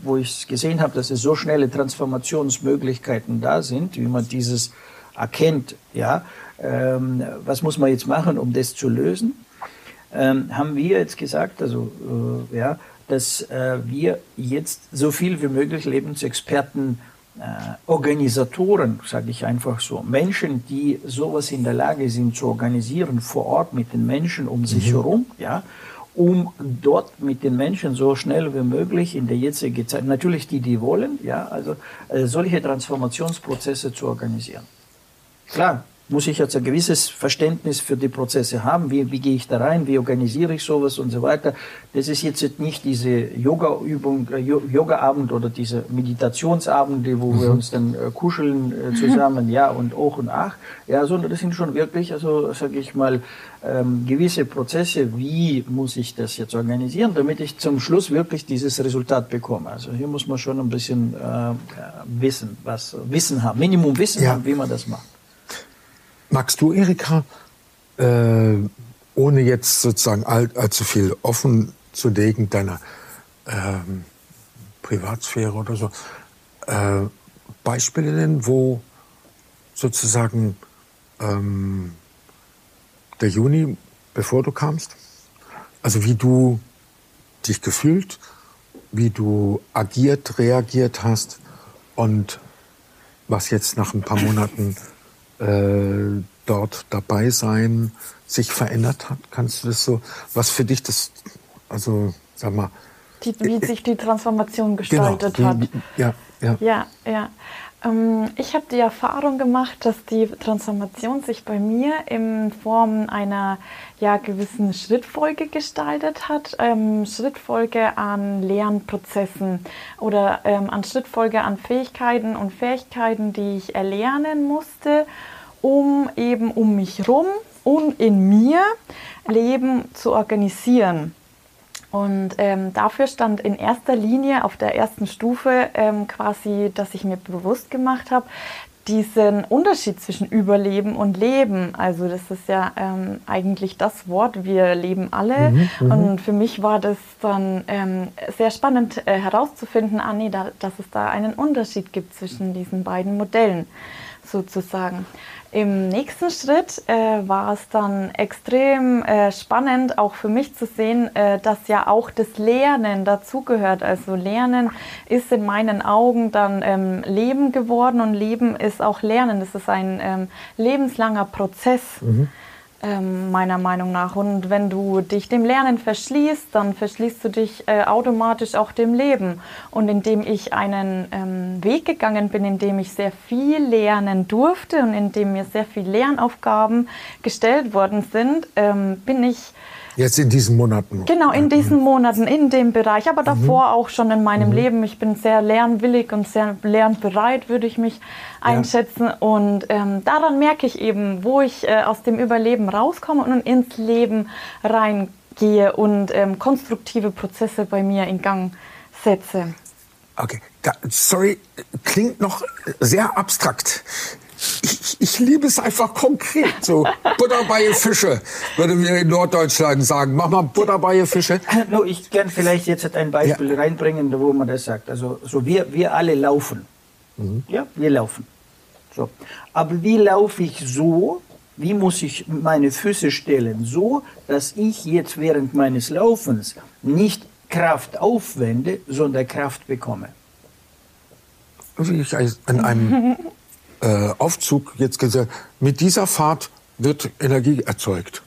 Speaker 3: wo ich gesehen habe, dass es so schnelle Transformationsmöglichkeiten da sind, wie man dieses erkennt, ja, ähm, was muss man jetzt machen, um das zu lösen? Ähm, haben wir jetzt gesagt, also äh, ja, dass äh, wir jetzt so viel wie möglich Lebensexperten äh, Organisatoren, sage ich einfach so, Menschen, die sowas in der Lage sind zu organisieren vor Ort mit den Menschen um sich mhm. herum, ja, um dort mit den Menschen so schnell wie möglich in der jetzigen Zeit, natürlich die, die wollen, ja, also äh, solche Transformationsprozesse zu organisieren. Klar, muss ich jetzt ein gewisses Verständnis für die Prozesse haben. Wie, wie gehe ich da rein? Wie organisiere ich sowas und so weiter? Das ist jetzt nicht diese Yoga-Übung, äh, Yoga-Abend oder diese Meditationsabende, wo mhm. wir uns dann äh, kuscheln äh, zusammen, ja, und auch und ach, ja, sondern das sind schon wirklich, also, sage ich mal, ähm, gewisse Prozesse. Wie muss ich das jetzt organisieren, damit ich zum Schluss wirklich dieses Resultat bekomme? Also hier muss man schon ein bisschen äh, wissen, was Wissen haben, Minimum Wissen ja. haben, wie man das macht.
Speaker 2: Magst du, Erika, äh, ohne jetzt sozusagen all, allzu viel offen zu legen deiner ähm, Privatsphäre oder so, äh, Beispiele nennen, wo sozusagen ähm, der Juni, bevor du kamst, also wie du dich gefühlt, wie du agiert, reagiert hast und was jetzt nach ein paar Monaten äh, dort dabei sein sich verändert hat? Kannst du das so, was für dich das, also sag mal.
Speaker 4: Die, wie äh, sich die Transformation genau, gestaltet genau, hat.
Speaker 2: Ja, ja.
Speaker 4: Ja, ja. Ähm, ich habe die Erfahrung gemacht, dass die Transformation sich bei mir in Form einer ja, gewissen Schrittfolge gestaltet hat. Ähm, Schrittfolge an Lernprozessen oder ähm, an Schrittfolge an Fähigkeiten und Fähigkeiten, die ich erlernen musste, um eben um mich herum und in mir Leben zu organisieren. Und ähm, dafür stand in erster Linie auf der ersten Stufe ähm, quasi, dass ich mir bewusst gemacht habe, diesen Unterschied zwischen Überleben und Leben. Also das ist ja ähm, eigentlich das Wort, wir leben alle. Mhm, mhm. und für mich war das dann ähm, sehr spannend äh, herauszufinden, ah nee, da, dass es da einen Unterschied gibt zwischen diesen beiden Modellen sozusagen. Im nächsten Schritt äh, war es dann extrem äh, spannend, auch für mich zu sehen, äh, dass ja auch das Lernen dazugehört. Also Lernen ist in meinen Augen dann ähm, Leben geworden und Leben ist auch Lernen. Das ist ein ähm, lebenslanger Prozess. Mhm ähm, meiner Meinung nach. Und wenn du dich dem Lernen verschließt, dann verschließt du dich äh, automatisch auch dem Leben. Und indem ich einen ähm, Weg gegangen bin, in dem ich sehr viel lernen durfte und in dem mir sehr viele Lernaufgaben gestellt worden sind, ähm, bin ich
Speaker 2: Jetzt in diesen Monaten.
Speaker 4: Genau, in diesen Monaten, in dem Bereich, aber davor mhm. auch schon in meinem mhm. Leben. Ich bin sehr lernwillig und sehr lernbereit, würde ich mich einschätzen. Ja. Und ähm, daran merke ich eben, wo ich äh, aus dem Überleben rauskomme und ins Leben reingehe und ähm, konstruktive Prozesse bei mir in Gang setze.
Speaker 2: Okay, da, sorry, klingt noch sehr abstrakt ich, ich liebe es einfach konkret. So Butter bei Fische, würden wir in Norddeutschland sagen. Mach mal Butter bei Fische.
Speaker 3: No, ich kann vielleicht jetzt ein Beispiel ja. reinbringen, wo man das sagt. Also so wir, wir alle laufen. Mhm. Ja, wir laufen. So. Aber wie laufe ich so? Wie muss ich meine Füße stellen? So, dass ich jetzt während meines Laufens nicht Kraft aufwende, sondern Kraft bekomme.
Speaker 2: Wie ich an einem äh, Aufzug jetzt gesagt, mit dieser Fahrt wird Energie erzeugt.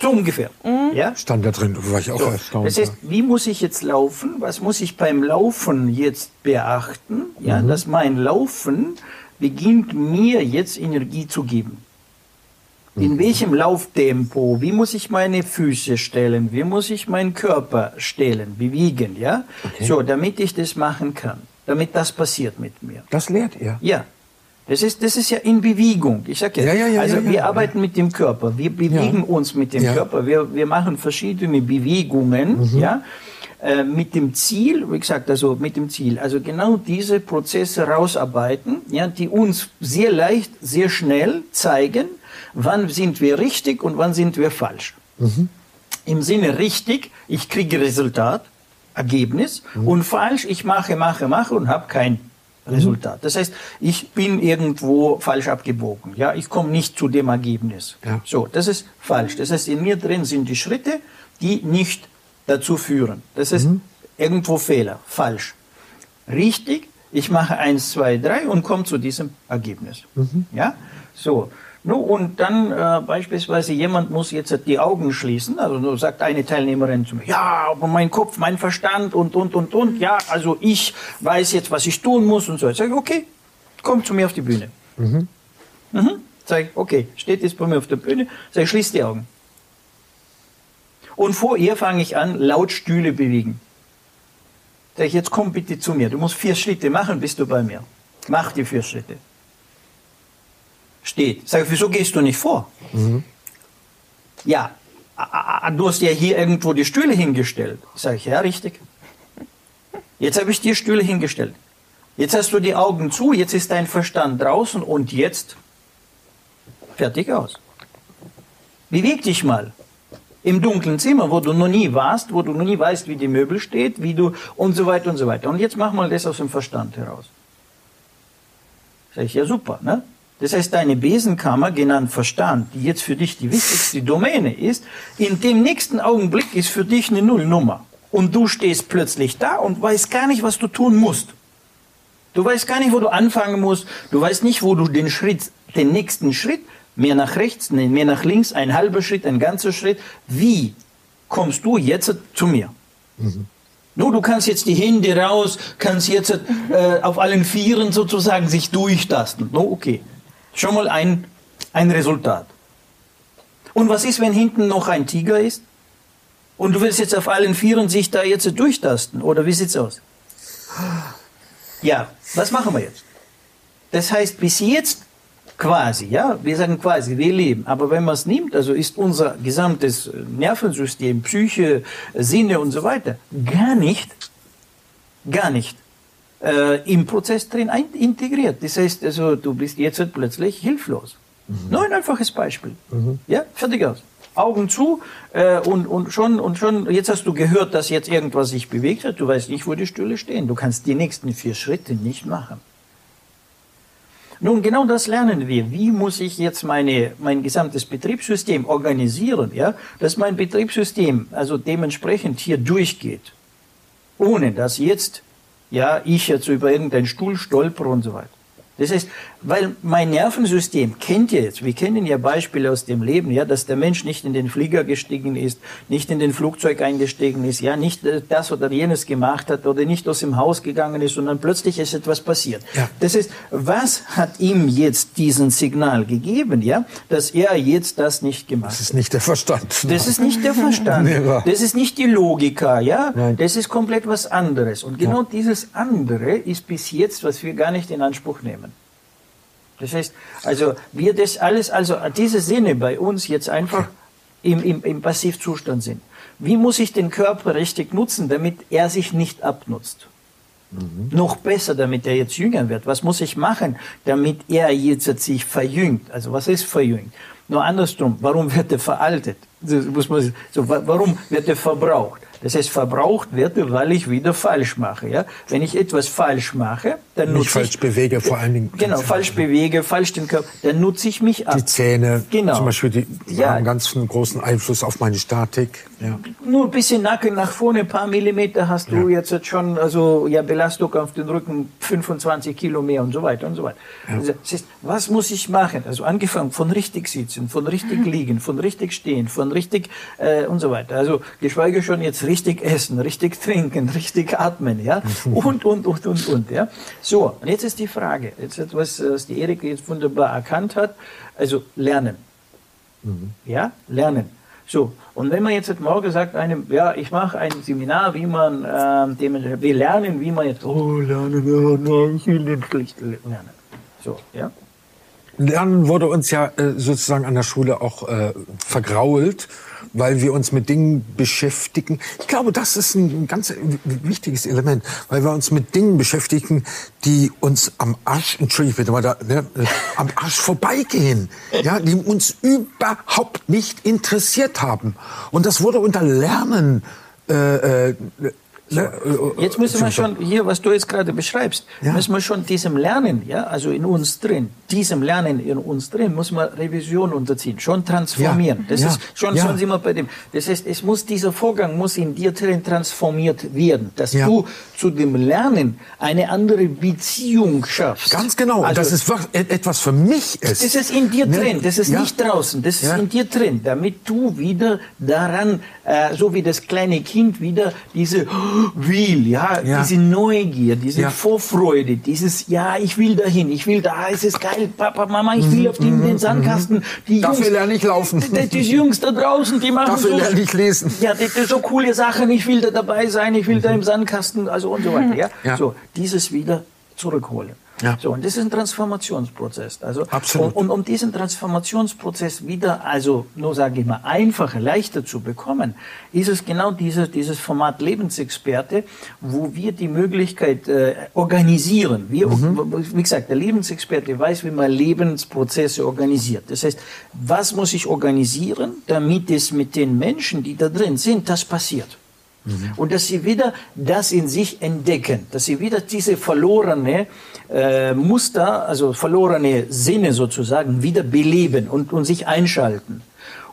Speaker 3: So ungefähr.
Speaker 2: Mhm. Ja? Stand da drin, war ich auch so.
Speaker 3: erstaunt. Das heißt, wie muss ich jetzt laufen? Was muss ich beim Laufen jetzt beachten? Ja, mhm. dass mein Laufen beginnt mir jetzt Energie zu geben. In mhm. welchem Lauftempo? Wie muss ich meine Füße stellen? Wie muss ich meinen Körper stellen, bewegen? Ja, okay. so damit ich das machen kann, damit das passiert mit mir.
Speaker 2: Das lehrt ihr?
Speaker 3: Ja. Das ist, das ist ja in Bewegung. Ich sage ja, ja, ja, also ja, wir arbeiten mit dem Körper, wir bewegen uns mit dem Körper, wir, wir machen verschiedene Bewegungen, mhm. ja, äh, mit dem Ziel, wie gesagt, also mit dem Ziel, also genau diese Prozesse rausarbeiten, ja, die uns sehr leicht, sehr schnell zeigen, wann sind wir richtig und wann sind wir falsch. Mhm. Im Sinne richtig, ich kriege Resultat, Ergebnis mhm. und falsch, ich mache, mache, mache und habe kein Resultat. Das heißt, ich bin irgendwo falsch abgebogen. Ja, ich komme nicht zu dem Ergebnis. Ja. So, das ist falsch. Das heißt, in mir drin sind die Schritte, die nicht dazu führen. Das heißt, mhm. irgendwo Fehler, falsch. Richtig, ich mache eins, zwei, drei und komme zu diesem Ergebnis. Mhm. Ja, so. No, und dann äh, beispielsweise jemand muss jetzt die Augen schließen. Also so sagt eine Teilnehmerin zu mir, ja, aber mein Kopf, mein Verstand und, und, und, und. Ja, also ich weiß jetzt, was ich tun muss und so. Ich sage, okay, komm zu mir auf die Bühne. Mhm. Mhm. Sag okay, steht jetzt bei mir auf der Bühne. Sag schließ die Augen. Und vor ihr fange ich an, laut Stühle bewegen. Sag ich, jetzt komm bitte zu mir. Du musst vier Schritte machen, bist du bei mir. Mach die vier Schritte. Steht. Sag ich, wieso gehst du nicht vor? Mhm. Ja, du hast ja hier irgendwo die Stühle hingestellt. Sag ich, ja, richtig. Jetzt habe ich dir Stühle hingestellt. Jetzt hast du die Augen zu, jetzt ist dein Verstand draußen und jetzt fertig aus. Beweg dich mal im dunklen Zimmer, wo du noch nie warst, wo du noch nie weißt, wie die Möbel steht, wie du und so weiter und so weiter. Und jetzt mach mal das aus dem Verstand heraus. Sag ich, ja super, ne? Das heißt, deine Besenkammer, genannt Verstand, die jetzt für dich die wichtigste Domäne ist, in dem nächsten Augenblick ist für dich eine Nullnummer. Und du stehst plötzlich da und weißt gar nicht, was du tun musst. Du weißt gar nicht, wo du anfangen musst. Du weißt nicht, wo du den Schritt, den nächsten Schritt mehr nach rechts, mehr nach links, ein halber Schritt, ein ganzer Schritt. Wie kommst du jetzt zu mir? Mhm. No, du kannst jetzt die Hände raus, kannst jetzt äh, auf allen Vieren sozusagen sich durchtasten. No, okay. Schon mal ein, ein Resultat. Und was ist, wenn hinten noch ein Tiger ist? Und du willst jetzt auf allen Vieren sich da jetzt durchtasten? Oder wie sieht's aus? Ja, was machen wir jetzt? Das heißt, bis jetzt quasi, ja, wir sagen quasi, wir leben. Aber wenn man es nimmt, also ist unser gesamtes Nervensystem, Psyche, Sinne und so weiter gar nicht, gar nicht äh, im Prozess drin integriert. Das heißt, also du bist jetzt halt plötzlich hilflos. Mhm. Nur ein einfaches Beispiel. Mhm. Ja, fertig aus. Augen zu äh, und, und schon und schon jetzt hast du gehört, dass jetzt irgendwas sich bewegt hat. Du weißt nicht, wo die Stühle stehen. Du kannst die nächsten vier Schritte nicht machen. Nun, genau das lernen wir. Wie muss ich jetzt meine, mein gesamtes Betriebssystem organisieren, ja, dass mein Betriebssystem also dementsprechend hier durchgeht, ohne dass jetzt, ja, ich jetzt über irgendeinen Stuhl stolper und so weiter. Das heißt, weil mein Nervensystem kennt ja jetzt, wir kennen ja Beispiele aus dem Leben, ja, dass der Mensch nicht in den Flieger gestiegen ist, nicht in den Flugzeug eingestiegen ist, ja, nicht äh, das oder jenes gemacht hat oder nicht aus dem Haus gegangen ist, sondern plötzlich ist etwas passiert. Ja. Das heißt, was hat ihm jetzt diesen Signal gegeben, ja, dass er jetzt das nicht gemacht hat?
Speaker 2: Das ist nicht der Verstand.
Speaker 3: Das ist nicht der Verstand. das ist nicht die Logika, ja. Nein. Das ist komplett was anderes. Und genau ja. dieses andere ist bis jetzt, was wir gar nicht in Anspruch nehmen. Das heißt, also wir das alles, also diese Sinne bei uns jetzt einfach im, im, im Passivzustand sind. Wie muss ich den Körper richtig nutzen, damit er sich nicht abnutzt? Mhm. Noch besser, damit er jetzt jünger wird. Was muss ich machen, damit er jetzt sich verjüngt? Also was ist verjüngt? Nur andersrum, warum wird er veraltet? muss man, so, warum wird er verbraucht? Das heißt, verbraucht wird, weil ich wieder falsch mache. Ja? Wenn ich etwas falsch mache, dann
Speaker 2: nutze ich... falsch bewege, vor allen Dingen.
Speaker 3: Genau, falsch bewege, falsch den Körper, dann nutze ich mich ab.
Speaker 2: Die Zähne, genau. zum Beispiel, die ja. haben ganz einen großen Einfluss auf meine Statik.
Speaker 3: Ja. Nur ein bisschen Nacken nach vorne, ein paar Millimeter hast du ja. jetzt schon, also ja, Belastung auf den Rücken, 25 Kilo mehr und so weiter und so weiter. Ja. Also, das heißt, was muss ich machen? Also angefangen von richtig sitzen, von richtig liegen, von richtig stehen, von richtig äh, und so weiter. Also geschweige schon jetzt richtig richtig essen, richtig trinken, richtig atmen, ja, und, und, und, und, und, ja. So, und jetzt ist die Frage, jetzt etwas, was die Erika jetzt wunderbar erkannt hat, also lernen. Mhm. Ja, lernen. So, und wenn man jetzt morgen sagt einem, ja, ich mache ein Seminar, wie man, äh, dem, wir lernen, wie man jetzt, oh, lernen, oh, nein, ich will nicht lernen. So, ja.
Speaker 2: Lernen wurde uns ja äh, sozusagen an der Schule auch äh, vergrault weil wir uns mit Dingen beschäftigen. Ich glaube, das ist ein ganz wichtiges Element, weil wir uns mit Dingen beschäftigen, die uns am Arsch, entschuldige bitte mal, da, ne, am Arsch vorbeigehen, ja, die uns überhaupt nicht interessiert haben. Und das wurde unter Lernen äh, äh,
Speaker 3: So.
Speaker 2: Ne, äh,
Speaker 3: Jetzt müssen wir schon, hier, was du jetzt gerade beschreibst,
Speaker 2: Ja.
Speaker 3: müssen wir schon diesem Lernen, ja, also in uns drin, diesem Lernen in uns drin, muss man Revision unterziehen, schon transformieren.
Speaker 2: Ja.
Speaker 3: Das
Speaker 2: Ja.
Speaker 3: ist schon, schon sind wir bei dem. Das heißt, es muss, dieser Vorgang muss in dir drin transformiert werden, dass du zu dem Lernen eine andere Beziehung schaffst.
Speaker 2: Ganz genau.
Speaker 3: Also,
Speaker 2: dass es etwas für mich ist.
Speaker 3: das ist in dir
Speaker 2: Ne?
Speaker 3: drin, das ist nicht draußen, das ist in dir drin, damit du wieder daran, äh, so wie das kleine Kind wieder diese will, ja,
Speaker 2: Ja.
Speaker 3: diese Neugier, diese
Speaker 2: Ja.
Speaker 3: Vorfreude, dieses, ja, ich will dahin, ich will da, es ist geil, Papa, Mama, ich will auf den, den Sandkasten. Die
Speaker 2: Mhm. Dafür lerne ich laufen.
Speaker 3: Die, die Jungs da draußen, die machen
Speaker 2: Dafür
Speaker 3: so,
Speaker 2: lerne ich lesen.
Speaker 3: ja, die, die, so coole Sachen, ich will da dabei sein, ich will da im Sandkasten, also und so weiter, ja.
Speaker 2: Ja.
Speaker 3: So, dieses wieder zurückholen.
Speaker 2: Ja.
Speaker 3: So, und das ist ein Transformationsprozess. Also,
Speaker 2: Absolut.
Speaker 3: Und, um, um diesen Transformationsprozess wieder, also nur sage ich mal, einfacher, leichter zu bekommen, ist es genau dieses, dieses Format Lebensexperte, wo wir die Möglichkeit äh, organisieren. Wir, Wie gesagt, der Lebensexperte weiß, wie man Lebensprozesse organisiert. Das heißt, was muss ich organisieren, damit es mit den Menschen, die da drin sind, das passiert. Und dass sie wieder das in sich entdecken, dass sie wieder diese verlorene äh, Muster, also verlorene Sinne sozusagen, wieder beleben und, und sich einschalten.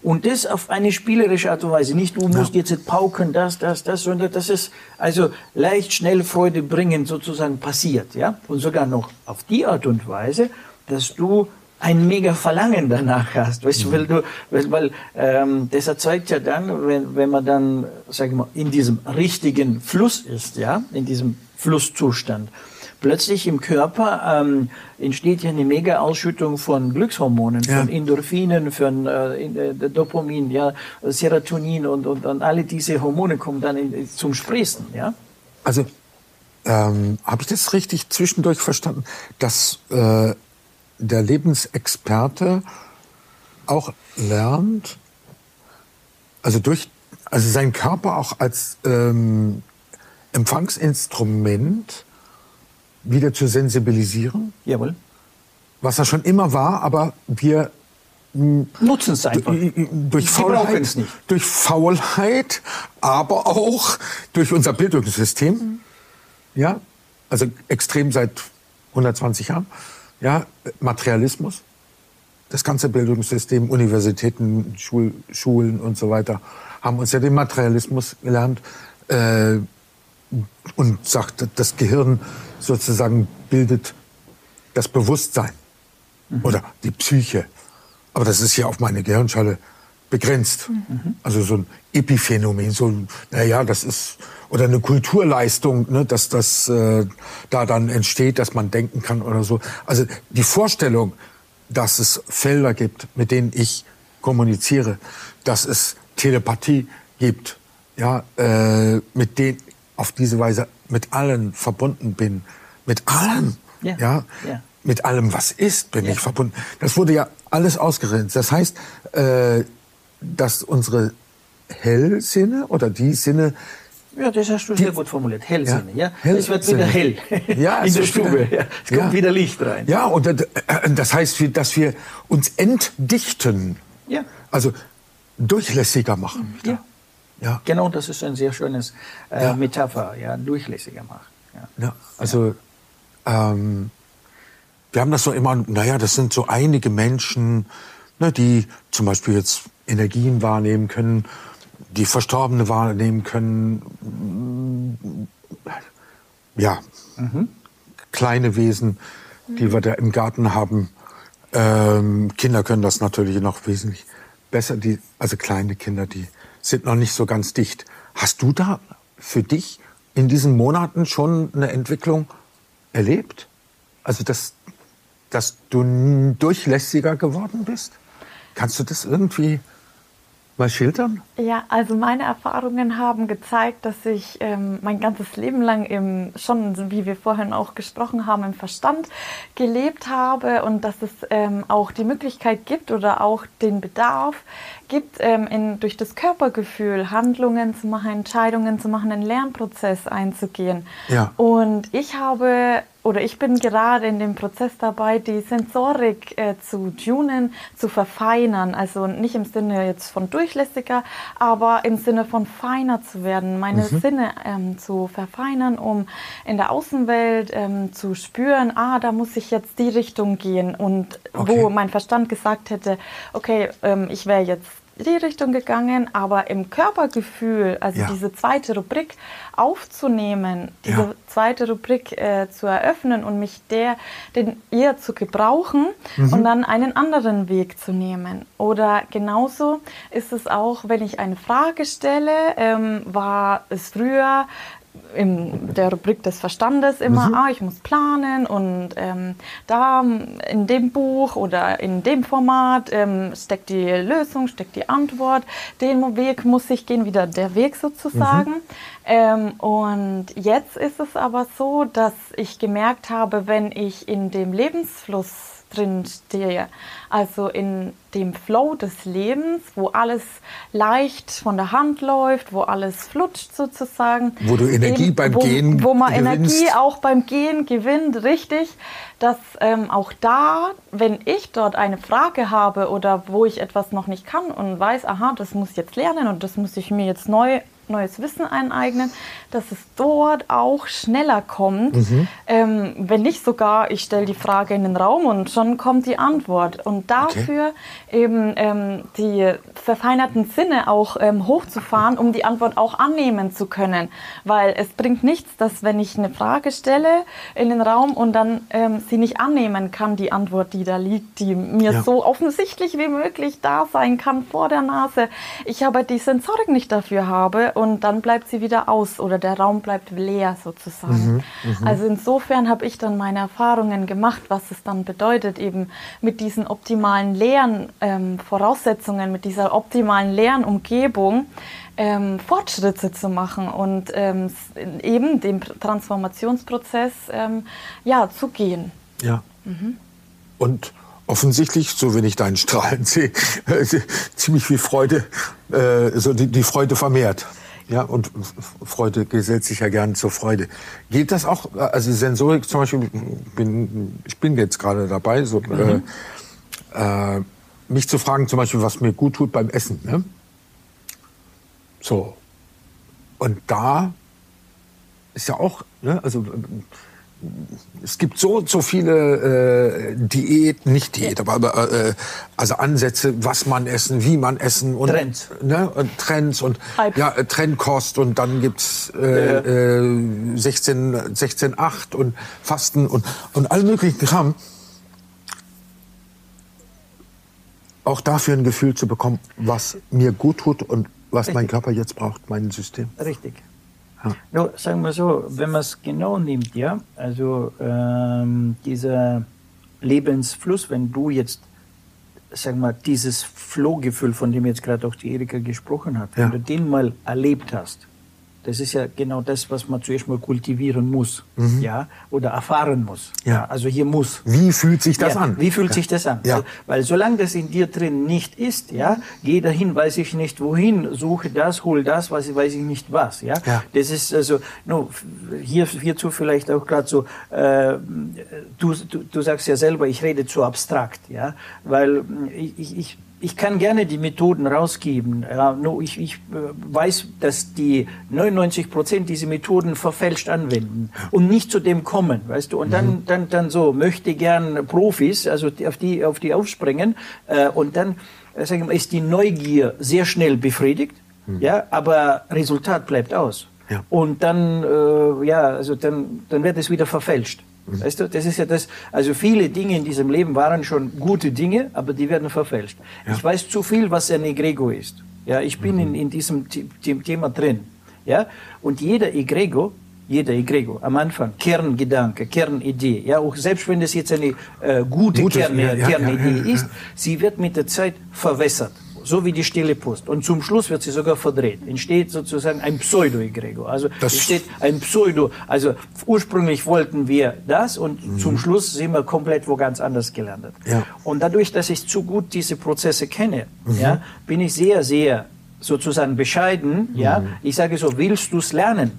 Speaker 3: Und das auf eine spielerische Art und Weise. Nicht, du musst jetzt nicht pauken, das, das, das, sondern das ist also leicht, schnell, Freude bringend sozusagen passiert, ja. Und sogar noch auf die Art und Weise, dass du ein mega Verlangen danach hast, weißt du, weil du, weil, weil ähm, das erzeugt ja dann, wenn, wenn man dann, sag ich mal, in diesem richtigen Fluss ist, ja, in diesem Flusszustand, plötzlich im Körper ähm, entsteht ja eine mega Ausschüttung von Glückshormonen,
Speaker 2: Ja.
Speaker 3: von Endorphinen, von äh, äh, Dopamin, ja, Serotonin und, und, und alle diese Hormone kommen dann in, zum Sprießen, ja.
Speaker 2: Also ähm, habe ich das richtig zwischendurch verstanden, dass äh, der Lebensexperte auch lernt, also durch, also seinen Körper auch als ähm, Empfangsinstrument wieder zu sensibilisieren,
Speaker 3: Jawohl.
Speaker 2: was er schon immer war, aber wir
Speaker 3: Nutzen es einfach.
Speaker 2: durch
Speaker 3: Sie brauchen
Speaker 2: Faulheit,
Speaker 3: es
Speaker 2: durch Faulheit, aber auch durch unser Bildungssystem. Ja, also extrem seit 120 Jahren. Ja, Materialismus. Das ganze Bildungssystem, Universitäten, Schul, Schulen und so weiter haben uns ja den Materialismus gelernt äh, und sagt, das Gehirn sozusagen bildet das Bewusstsein oder die Psyche. Aber das ist ja auf meine Gehirnschale begrenzt. Also so ein Epiphänomen, so naja, das ist, oder eine Kulturleistung, ne, dass das äh, da dann entsteht, dass man denken kann oder so. Also die Vorstellung, dass es Felder gibt, mit denen ich kommuniziere, dass es Telepathie gibt, ja, äh, mit denen auf diese Weise mit allen verbunden bin, mit allem,
Speaker 3: Ja,
Speaker 2: ja,
Speaker 3: ja.
Speaker 2: mit allem, was ist, bin ich verbunden. Das wurde ja alles ausgerenzt. Das heißt, äh, dass unsere Hellsinne oder die Sinne,
Speaker 3: Ja, das hast du sehr gut formuliert. Hellsinne, ja.
Speaker 2: Ja,
Speaker 3: Es wird wieder hell.
Speaker 2: Ja,
Speaker 3: in der Stube.
Speaker 2: wieder-
Speaker 3: Ja. Es kommt
Speaker 2: Ja.
Speaker 3: wieder Licht rein.
Speaker 2: ja, und das, äh, heißt, dass wir uns entdichten,
Speaker 3: Ja.
Speaker 2: also durchlässiger machen.
Speaker 3: Ja.
Speaker 2: Ja.
Speaker 3: Genau, das ist ein sehr schönes äh. Metapher, ja, durchlässiger macht. Ja.
Speaker 2: Ja, also Ähm, wir haben das so immer, naja, das sind so einige Menschen, ne, die zum Beispiel jetzt Energien wahrnehmen können, die Verstorbene wahrnehmen können. Ja, kleine Wesen, die wir da im Garten haben. Ähm, Kinder können das natürlich noch wesentlich besser. Die, also kleine Kinder, die sind noch nicht so ganz dicht. Hast du da für dich in diesen Monaten schon eine Entwicklung erlebt? Also, dass, dass du durchlässiger geworden bist? Kannst du das irgendwie mal schildern?
Speaker 4: Ja, also meine Erfahrungen haben gezeigt, dass ich ähm, mein ganzes Leben lang im, schon, wie wir vorhin auch gesprochen haben, im Verstand gelebt habe und dass es ähm, auch die Möglichkeit gibt oder auch den Bedarf gibt, ähm, in, durch das Körpergefühl Handlungen zu machen, Entscheidungen zu machen, einen Lernprozess einzugehen.
Speaker 2: Ja.
Speaker 4: Und ich habe oder ich bin gerade in dem Prozess dabei, die Sensorik äh, zu tunen, zu verfeinern. Also nicht im Sinne jetzt von durchlässiger, aber im Sinne von feiner zu werden, meine mhm. Sinne ähm, zu verfeinern, um in der Außenwelt ähm, zu spüren, ah, da muss ich jetzt die Richtung gehen. Und okay. wo mein Verstand gesagt hätte, okay, ähm, ich wäre jetzt die Richtung gegangen, aber im Körpergefühl, also ja. diese zweite Rubrik aufzunehmen, diese ja. zweite Rubrik äh, zu eröffnen und mich der, den eher zu gebrauchen mhm. und dann einen anderen Weg zu nehmen. Oder genauso ist es auch, wenn ich eine Frage stelle, ähm, war es früher in der Rubrik des Verstandes immer, mhm. ah, ich muss planen und ähm, da in dem Buch oder in dem Format ähm, steckt die Lösung, steckt die Antwort, den Weg muss ich gehen, wieder der Weg sozusagen. Mhm. Ähm, und jetzt ist es aber so, dass ich gemerkt habe, wenn ich in dem Lebensfluss drin stehe. Also in dem Flow des Lebens, wo alles leicht von der Hand läuft, wo alles flutscht sozusagen.
Speaker 2: Wo du Energie Eben, beim
Speaker 4: wo,
Speaker 2: Gehen
Speaker 4: Wo man gewinnst. Energie auch beim Gehen gewinnt, richtig. Dass ähm, auch da, wenn ich dort eine Frage habe oder wo ich etwas noch nicht kann und weiß, aha, das muss ich jetzt lernen und das muss ich mir jetzt neu neues Wissen eineignen, dass es dort auch schneller kommt. Mhm. Ähm, wenn nicht sogar, ich stelle die Frage in den Raum und schon kommt die Antwort. Und dafür okay. eben ähm, die verfeinerten Sinne auch ähm, hochzufahren, um die Antwort auch annehmen zu können. Weil es bringt nichts, dass wenn ich eine Frage stelle in den Raum und dann ähm, sie nicht annehmen kann, die Antwort, die da liegt, die mir ja. so offensichtlich wie möglich da sein kann vor der Nase, ich aber die Sensorik nicht dafür habe und dann bleibt sie wieder aus oder der Raum bleibt leer sozusagen. Mhm, mh. Also insofern habe ich dann meine Erfahrungen gemacht, was es dann bedeutet, eben mit diesen optimalen Lernvoraussetzungen, ähm, mit dieser optimalen Lernumgebung ähm, Fortschritte zu machen und ähm, eben dem Transformationsprozess ähm, ja, zu gehen.
Speaker 2: Ja. Mhm. Und offensichtlich, so wenn ich deinen Strahlen sehe, äh, ziemlich viel Freude, äh, so die, die Freude vermehrt. Ja, und Freude gesellt sich ja gern zur Freude. Geht das auch, also Sensorik zum Beispiel, bin, ich bin jetzt gerade dabei, so, mhm. äh, äh, mich zu fragen zum Beispiel, was mir gut tut beim Essen. Ne? So. Und da ist ja auch, ne, also es gibt so so viele äh, Diäten, nicht Diät, aber äh, also Ansätze, was man essen, wie man essen und
Speaker 3: Trends,
Speaker 2: ne, und Trends und Hype. ja Trendkost und dann gibt's äh, äh, 16 16 8 und Fasten und und all möglichen Kram. Auch dafür ein Gefühl zu bekommen, was mir gut tut und was Richtig. mein Körper jetzt braucht, mein System.
Speaker 3: Richtig. Ja. No, sagen wir so, wenn man es genau nimmt, ja, also ähm, dieser Lebensfluss, wenn du jetzt, sag mal, dieses Flow-Gefühl, von dem jetzt gerade auch die Erika gesprochen hat, ja. wenn du den mal erlebt hast, das ist ja genau das, was man zuerst mal kultivieren muss, mhm. ja, oder erfahren muss. Ja. Also hier muss.
Speaker 2: Wie fühlt sich das ja, an?
Speaker 3: Wie fühlt ja. sich das an? Ja. Weil, weil solange das in dir drin nicht ist, ja, geh dahin, weiß ich nicht wohin, suche das, hol das, weiß, weiß ich nicht was, ja. ja. Das ist also, no, hier, hierzu vielleicht auch gerade so, äh, du, du, du sagst ja selber, ich rede zu abstrakt, ja, weil ich, ich ich kann gerne die Methoden rausgeben. Ja, nur ich, ich äh, weiß, dass die 99 Prozent diese Methoden verfälscht anwenden und nicht zu dem kommen, weißt du. Und dann, mhm. dann, dann so möchte gern Profis, also auf die, auf die aufspringen äh, und dann äh, sagen wir, ist die Neugier sehr schnell befriedigt, mhm. ja, aber Resultat bleibt aus. Ja. Und dann, äh, ja, also dann, dann wird es wieder verfälscht. Weißt du, das ist ja das, also viele Dinge in diesem Leben waren schon gute Dinge, aber die werden verfälscht. Ja. Ich weiß zu viel, was ein Egrego ist. Ja, ich bin mhm. in, in diesem Thema drin. Ja, und jeder Egrego, jeder Egrego am Anfang, Kerngedanke, Kernidee, ja, auch selbst wenn das jetzt eine äh, gute, gute Kern, ja, Kernidee ja, ist, sie wird mit der Zeit verwässert so wie die stille Post. Und zum Schluss wird sie sogar verdreht. Entsteht sozusagen ein Pseudo-Egregor. Also das entsteht ein Pseudo. Also ursprünglich wollten wir das und mhm. zum Schluss sind wir komplett wo ganz anders gelandet. Ja. Und dadurch, dass ich zu gut diese Prozesse kenne, mhm. ja, bin ich sehr, sehr sozusagen bescheiden. Mhm. Ja, ich sage so, willst du es lernen?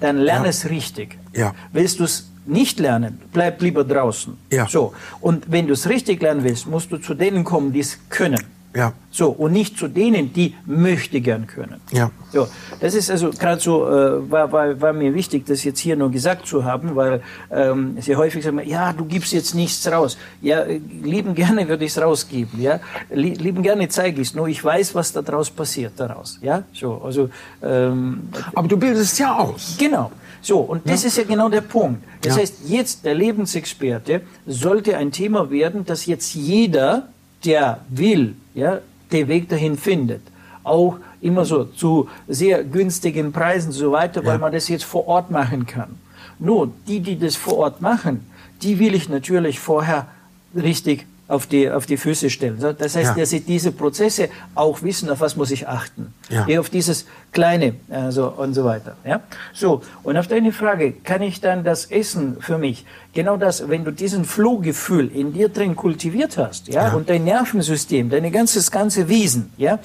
Speaker 3: Dann lern ja. es richtig. Ja. Willst du es nicht lernen, bleib lieber draußen.
Speaker 2: Ja.
Speaker 3: So. Und wenn du es richtig lernen willst, musst du zu denen kommen, die es können.
Speaker 2: Ja.
Speaker 3: So, und nicht zu denen, die möchte gern können.
Speaker 2: Ja.
Speaker 3: So, das ist also gerade so, äh, war, war, war mir wichtig, das jetzt hier nur gesagt zu haben, weil ähm, sehr häufig sagen wir, ja, du gibst jetzt nichts raus. Ja, äh, lieben gerne würde ich es rausgeben, ja. Lie lieben gerne zeige ich es, nur ich weiß, was da draus passiert daraus, ja. So, also, ähm,
Speaker 2: Aber du bildest ja aus.
Speaker 3: Genau. So, und das ist ja genau der Punkt. Das
Speaker 2: Ja.
Speaker 3: heißt, jetzt der Lebensexperte sollte ein Thema werden, das jetzt jeder, der will, ja, den Weg dahin findet. Auch immer so zu sehr günstigen Preisen so weiter, weil
Speaker 2: Ja.
Speaker 3: man das jetzt vor Ort machen kann. Nur die, die das vor Ort machen, die will ich natürlich vorher richtig auf die, auf die Füße stellen. Das heißt,
Speaker 2: Ja.
Speaker 3: dass sie diese Prozesse auch wissen, auf was muss ich achten.
Speaker 2: Ja.
Speaker 3: Eher auf dieses Kleine also und so weiter. Ja? So, und auf deine Frage, kann ich dann das Essen für mich, genau das, wenn du diesen Flohgefühl in dir drin kultiviert hast, ja,
Speaker 2: Ja.
Speaker 3: und dein Nervensystem, dein ganzes ganze Wesen, ja,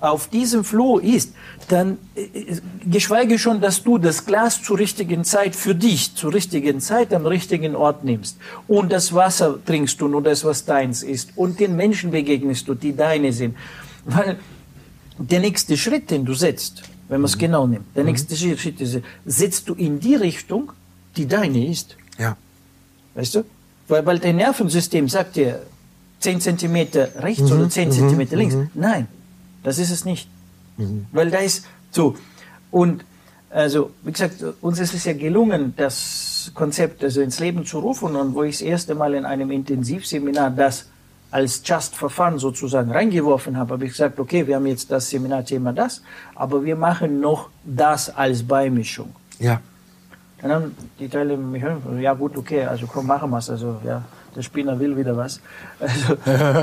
Speaker 3: auf diesem Floh ist, dann äh, äh, geschweige schon, dass du das Glas zur richtigen Zeit für dich, zur richtigen Zeit am richtigen Ort nimmst und das Wasser trinkst du nur das, was deins ist und den Menschen begegnest du, die deine sind. Weil der nächste Schritt, den du setzt, wenn man es genau nimmt, der nächste Schritt ist, setzt du in die Richtung, die deine ist.
Speaker 2: Ja.
Speaker 3: Weißt du? Weil, weil dein Nervensystem sagt dir 10 Zentimeter rechts oder 10 Zentimeter links. Nein, das ist es nicht. Weil da ist so. Und also, wie gesagt, uns ist es ja gelungen, das Konzept also ins Leben zu rufen. Und wo ich das erste Mal in einem Intensivseminar das als Just for Fun sozusagen reingeworfen habe, habe ich gesagt, okay, wir haben jetzt das Seminarthema das, aber wir machen noch das als Beimischung.
Speaker 2: Ja.
Speaker 3: Dann haben die Teilnehmer mich hören, ja gut, okay, also komm, machen wir's. Also ja, der Spinner will wieder was. Also,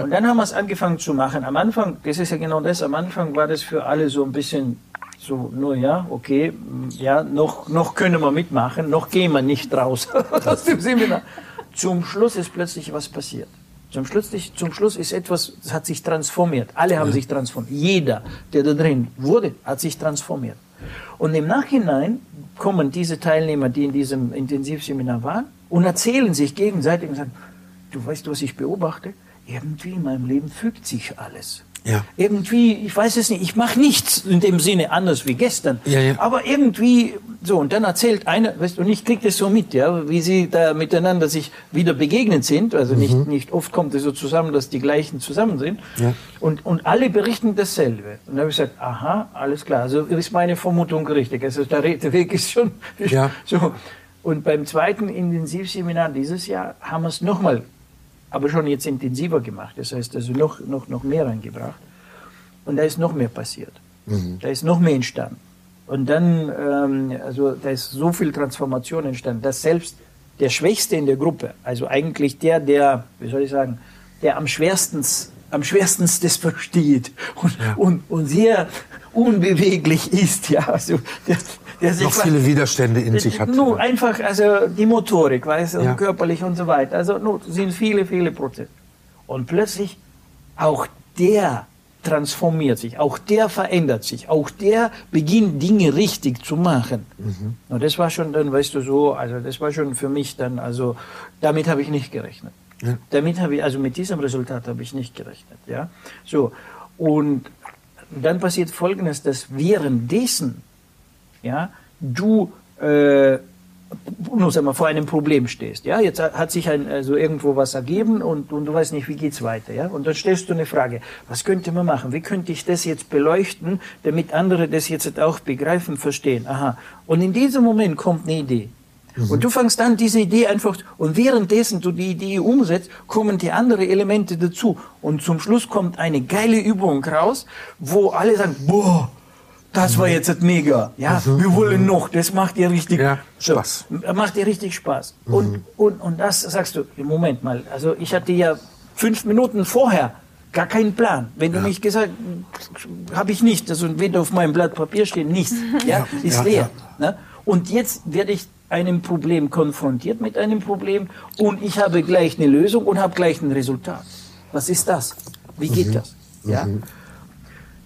Speaker 3: und dann haben wir es angefangen zu machen. Am Anfang, das ist ja genau das, am Anfang war das für alle so ein bisschen so, nur ja, okay, ja, noch, noch können wir mitmachen, noch gehen wir nicht raus aus dem Seminar. Zum Schluss ist plötzlich was passiert. Zum Schluss, zum Schluss ist etwas, das hat sich transformiert. Alle haben sich transformiert. Jeder, der da drin wurde, hat sich transformiert. Und im Nachhinein kommen diese Teilnehmer, die in diesem Intensivseminar waren, und erzählen sich gegenseitig und sagen, du weißt, was ich beobachte? Irgendwie in meinem Leben fügt sich alles.
Speaker 2: Ja.
Speaker 3: Irgendwie, ich weiß es nicht, ich mache nichts in dem Sinne anders wie gestern.
Speaker 2: Ja, ja.
Speaker 3: Aber irgendwie, so, und dann erzählt einer, weißt du, und ich krieg das so mit, ja, wie sie da miteinander sich wieder begegnet sind. Also nicht, nicht oft kommt es so zusammen, dass die gleichen zusammen sind.
Speaker 2: Mhm. Ja.
Speaker 3: Und, und alle berichten dasselbe. Und da habe ich gesagt, aha, alles klar. Also ist meine Vermutung richtig. Also der Weg ist schon
Speaker 2: Ja.
Speaker 3: so. Und beim zweiten Intensivseminar dieses Jahr haben wir es nochmal, aber schon jetzt intensiver gemacht. Das heißt also noch, noch, noch mehr reingebracht. Und da ist noch mehr passiert. Da ist noch mehr entstanden. Und dann, ähm, also da ist so viel Transformation entstanden, dass selbst der Schwächste in der Gruppe, also eigentlich der, der, wie soll ich sagen, der am schwerstens, am schwerstens das versteht und, und, und sehr unbeweglich ist, ja, also der, sich
Speaker 2: Noch viele Widerstände in sich hat.
Speaker 3: nur einfach, also die Motorik, weißt du,
Speaker 2: Ja.
Speaker 3: und körperlich und so weiter. Also nur sind viele, viele Prozesse. Und plötzlich auch der transformiert sich, auch der verändert sich, auch der beginnt Dinge richtig zu machen. Und das war schon dann, weißt du, so, also das war schon für mich dann, also damit habe ich nicht gerechnet.
Speaker 2: Ja.
Speaker 3: Damit habe ich, also mit diesem Resultat habe ich nicht gerechnet, ja. So. Und dann passiert Folgendes, dass währenddessen, ja, du äh, nur sag mal, vor einem Problem stehst. Ja, jetzt hat sich ein, also irgendwo was ergeben und, und du weißt nicht, wie geht's weiter. Ja, und dann stellst du eine Frage: Was könnte man machen? Wie könnte ich das jetzt beleuchten, damit andere das jetzt auch begreifen, verstehen? Aha. Und in diesem Moment kommt eine Idee. Und du fängst an, diese Idee einfach, und währenddessen du die Idee umsetzt, kommen die anderen Elemente dazu. Und zum Schluss kommt eine geile Übung raus, wo alle sagen, boah, das war jetzt mega. Ja, wir wollen noch. Das macht dir richtig
Speaker 2: Ja, Spaß.
Speaker 3: So, macht dir richtig Spaß. Und, und, und das sagst du, Moment mal, also ich hatte ja fünf Minuten vorher gar keinen Plan. Wenn du nicht gesagt, habe ich nicht, also weder auf meinem Blatt Papier steht, nichts. Ja, ist
Speaker 2: Ja,
Speaker 3: leer. Ne? Und jetzt werde ich einem Problem konfrontiert mit einem Problem und ich habe gleich eine Lösung und habe gleich ein Resultat. Was ist das? Wie geht das? Ja?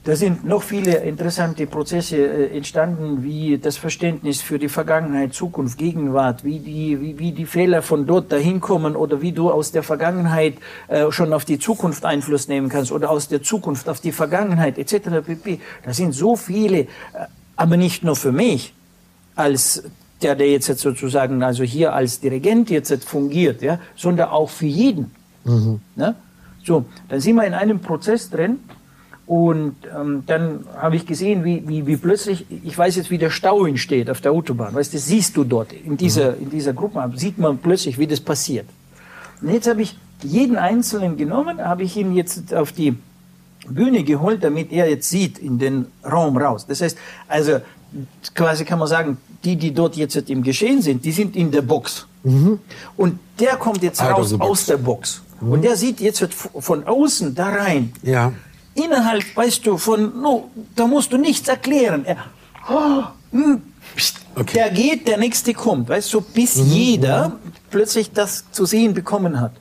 Speaker 3: Da sind noch viele interessante Prozesse äh, entstanden, wie das Verständnis für die Vergangenheit, Zukunft, Gegenwart, wie die, wie, wie die Fehler von dort dahin kommen oder wie du aus der Vergangenheit äh, schon auf die Zukunft Einfluss nehmen kannst oder aus der Zukunft auf die Vergangenheit etc. pp. Da sind so viele, äh, aber nicht nur für mich als der, der jetzt sozusagen also hier als Dirigent jetzt fungiert, ja, sondern auch für jeden. Mhm. Ne? So, dann sind wir in einem Prozess drin und ähm, dann habe ich gesehen, wie, wie, wie plötzlich, ich weiß jetzt, wie der Stau entsteht auf der Autobahn. Weißt du, das siehst du dort in dieser, in dieser Gruppe, sieht man plötzlich, wie das passiert. Und jetzt habe ich jeden Einzelnen genommen, habe ich ihn jetzt auf die Bühne geholt, damit er jetzt sieht in den Raum raus. Das heißt, also quasi kann man sagen, die, die dort jetzt im Geschehen sind, die sind in der Box. Mhm. Und der kommt jetzt raus aus der Box. Mhm. Und der sieht jetzt von außen da rein.
Speaker 2: Ja
Speaker 3: innerhalb, weißt du, von, no, da musst du nichts erklären. Er, oh, hm, okay. Der geht, der nächste kommt, weißt du, bis mhm. jeder mhm. plötzlich das zu sehen bekommen hat.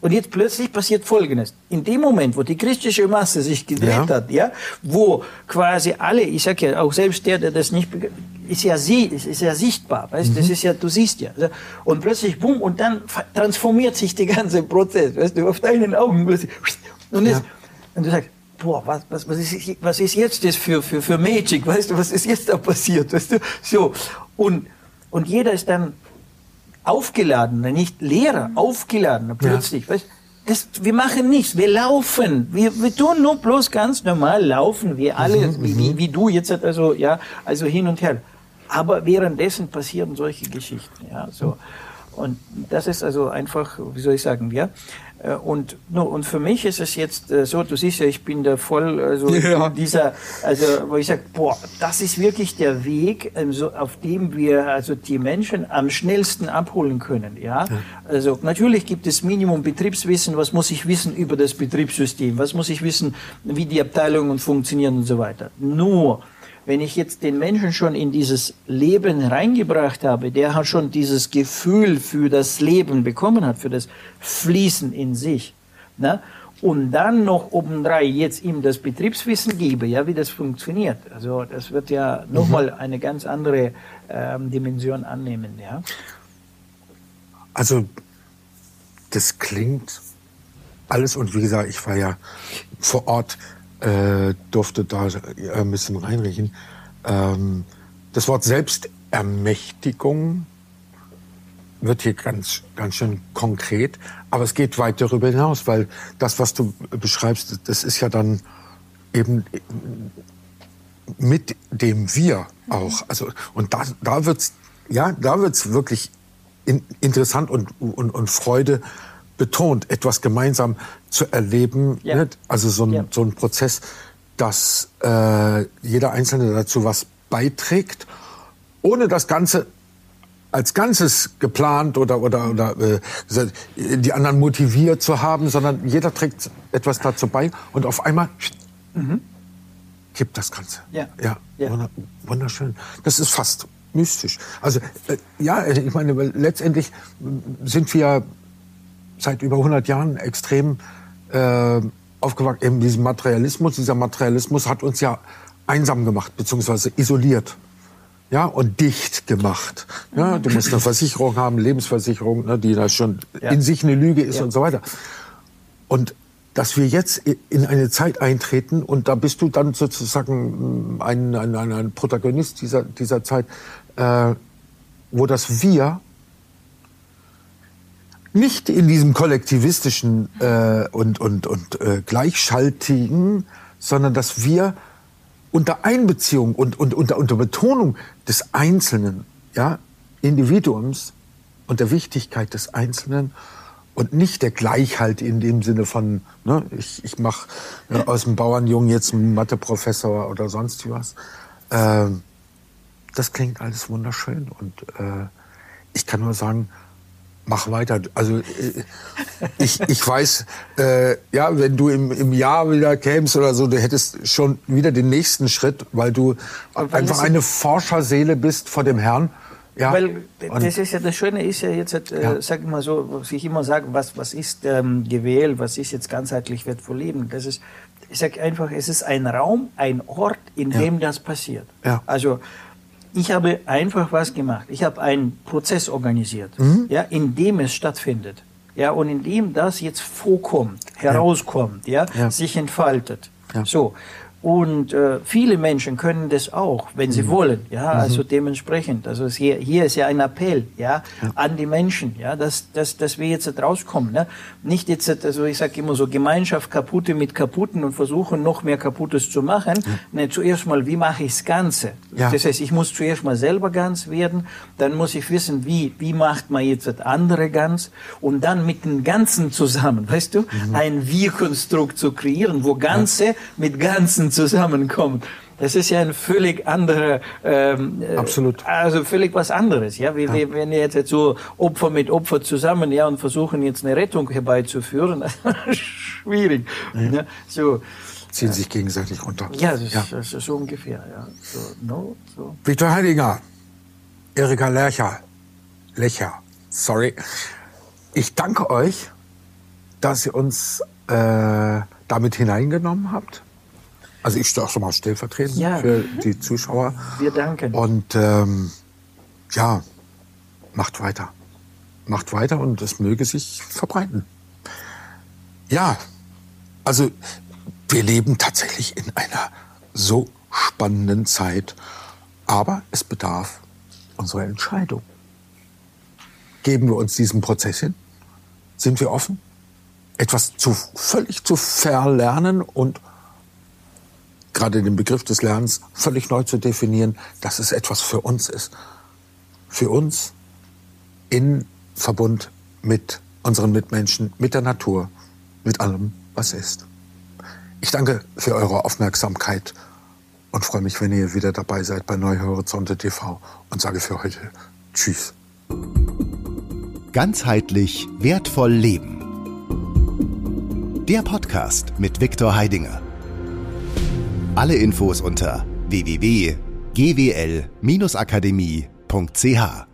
Speaker 3: Und jetzt plötzlich passiert Folgendes. In dem Moment, wo die christliche Masse sich gedreht ja. hat, ja, wo quasi alle, ich sag ja, auch selbst der, der das nicht, ist ja sie, ist ja sichtbar, weißt, mhm. das ist ja, du siehst ja. Und plötzlich, bumm, und dann transformiert sich der ganze Prozess, weißt du, auf deinen Augen plötzlich. Und jetzt, ja. Und du sagst, boah, was, was, was, ist, was ist jetzt das für, für, für Magic, weißt du, was ist jetzt da passiert, weißt du, so. Und, und jeder ist dann aufgeladen, nicht Lehrer, aufgeladen, plötzlich, ja. weißt das, wir machen nichts, wir laufen, wir, wir tun nur bloß ganz normal laufen, wir alle, mhm, wie, wie, mhm. wie du jetzt, also, ja, also hin und her. Aber währenddessen passieren solche Geschichten, ja, so. Und das ist also einfach, wie soll ich sagen, ja, und, no, und für mich ist es jetzt äh, so, du siehst ja, ich bin da voll also ja. dieser, also wo ich sage, boah, das ist wirklich der Weg, ähm, so, auf dem wir also die Menschen am schnellsten abholen können. Ja? ja? Also natürlich gibt es Minimum Betriebswissen, was muss ich wissen über das Betriebssystem, was muss ich wissen, wie die Abteilungen funktionieren und so weiter. Nur wenn ich jetzt den Menschen schon in dieses Leben reingebracht habe, der hat schon dieses Gefühl für das Leben bekommen hat, für das Fließen in sich, ne? und dann noch obendrein jetzt ihm das Betriebswissen gebe, ja, wie das funktioniert. Also das wird ja nochmal mhm. eine ganz andere ähm, Dimension annehmen, ja.
Speaker 2: Also das klingt alles und wie gesagt, ich war ja vor Ort äh, durfte da ein bisschen reinriechen. Ähm, das Wort Selbstermächtigung wird hier ganz, ganz schön konkret, aber es geht weit darüber hinaus, weil das, was du beschreibst, das ist ja dann eben mit dem Wir auch. Also, und da, da wird's, ja, da wird's wirklich in, interessant und, und, und Freude betont, etwas gemeinsam zu erleben. Ja. Ne? Also so ein, ja. so ein Prozess, dass äh, jeder Einzelne dazu was beiträgt, ohne das Ganze als Ganzes geplant oder oder oder äh, die anderen motiviert zu haben, sondern jeder trägt etwas dazu bei und auf einmal mhm. kippt das Ganze.
Speaker 3: Ja.
Speaker 2: ja, ja. wunderschön. Das ist fast mystisch. Also äh, ja, ich meine letztendlich sind wir seit über 100 Jahren extrem äh, aufgewachsen. Eben diesem Materialismus. Dieser Materialismus hat uns ja einsam gemacht, beziehungsweise isoliert. Ja, und dicht gemacht. Ja, du musst eine Versicherung haben, Lebensversicherung, ne, die da schon ja. in sich eine Lüge ist ja. und so weiter. Und dass wir jetzt in eine Zeit eintreten und da bist du dann sozusagen ein, ein, ein Protagonist dieser, dieser Zeit, äh, wo das Wir nicht in diesem kollektivistischen äh, und, und, und äh, gleichschaltigen, sondern dass wir unter Einbeziehung und, und unter, unter Betonung des einzelnen ja, Individuums und der Wichtigkeit des Einzelnen und nicht der Gleichheit in dem Sinne von, ne, ich, ich mache äh, aus dem Bauernjungen jetzt einen Matheprofessor oder sonst was. Äh, das klingt alles wunderschön und äh, ich kann nur sagen, mach weiter. Also äh, ich, ich weiß, äh, ja, wenn du im, im Jahr wieder kämst oder so, du hättest schon wieder den nächsten Schritt, weil du einfach eine Forscherseele bist vor dem Herrn. Ja.
Speaker 3: Weil das ist ja das Schöne ist ja jetzt, äh,
Speaker 2: Ja.
Speaker 3: sag ich mal so, was ich immer sage, was, was ist ähm, gewählt, was ist jetzt ganzheitlich wertvoll Leben? Das ist, ich sage einfach, es ist ein Raum, ein Ort, in
Speaker 2: Ja.
Speaker 3: dem das passiert.
Speaker 2: Ja.
Speaker 3: Also ich habe einfach was gemacht. Ich habe einen Prozess organisiert,
Speaker 2: Mhm.
Speaker 3: ja, in dem es stattfindet. Ja, und in dem das jetzt vorkommt, herauskommt, ja,
Speaker 2: Ja.
Speaker 3: sich entfaltet.
Speaker 2: Ja.
Speaker 3: So. Und äh, viele Menschen können das auch, wenn
Speaker 2: Mhm.
Speaker 3: sie wollen. Ja, also dementsprechend. Also hier, hier ist ja ein Appell, ja, an die Menschen, ja, dass, dass, dass wir jetzt rauskommen. Ne? Nicht jetzt, also ich sage immer so Gemeinschaft Kaputte mit Kaputten und versuchen noch mehr Kaputtes zu machen. Ne, zuerst mal, wie mache ich das Ganze?
Speaker 2: Ja.
Speaker 3: Das heißt, ich muss zuerst mal selber ganz werden, dann muss ich wissen, wie, wie macht man jetzt das andere ganz und dann mit dem Ganzen zusammen, weißt du, ein Wir-Konstrukt zu kreieren, wo Ganze mit Ganzen zusammenkommt. Das ist ja ein völlig anderer, ähm, äh,
Speaker 2: Absolut.
Speaker 3: also völlig was anderes, ja. Wir, wir, wenn jetzt, jetzt so Opfer mit Opfer zusammen, ja, und versuchen jetzt eine Rettung herbeizuführen, schwierig. Ja. So,
Speaker 2: Ziehen sich gegenseitig runter.
Speaker 3: ja, das, Ist, das ist so ungefähr, ja. So, no, so.
Speaker 2: Viktor Heidinger, Erika Lercher, Lecher, sorry. Ich danke euch, dass ihr uns äh, damit hineingenommen habt. Also ich stehe auch schon mal stellvertretend
Speaker 3: Ja.
Speaker 2: für die Zuschauer.
Speaker 3: Wir danken.
Speaker 2: Und ähm, ja, macht weiter. Macht weiter und es möge sich verbreiten. Ja, also wir leben tatsächlich in einer so spannenden Zeit, aber es bedarf unserer Entscheidung. Geben wir uns diesem Prozess hin? Sind wir offen? Etwas zu völlig zu verlernen und gerade den Begriff des Lernens völlig neu zu definieren, dass es etwas für uns ist. Für uns in Verbund mit unseren Mitmenschen, mit der Natur, mit allem, was ist. Ich danke für eure Aufmerksamkeit und freue mich, wenn ihr wieder dabei seid bei Neue Horizonte TV und sage für heute Tschüss.
Speaker 1: Ganzheitlich wertvoll leben. Der Podcast mit Viktor Heidinger. Alle Infos unter www.gwl-akademie.ch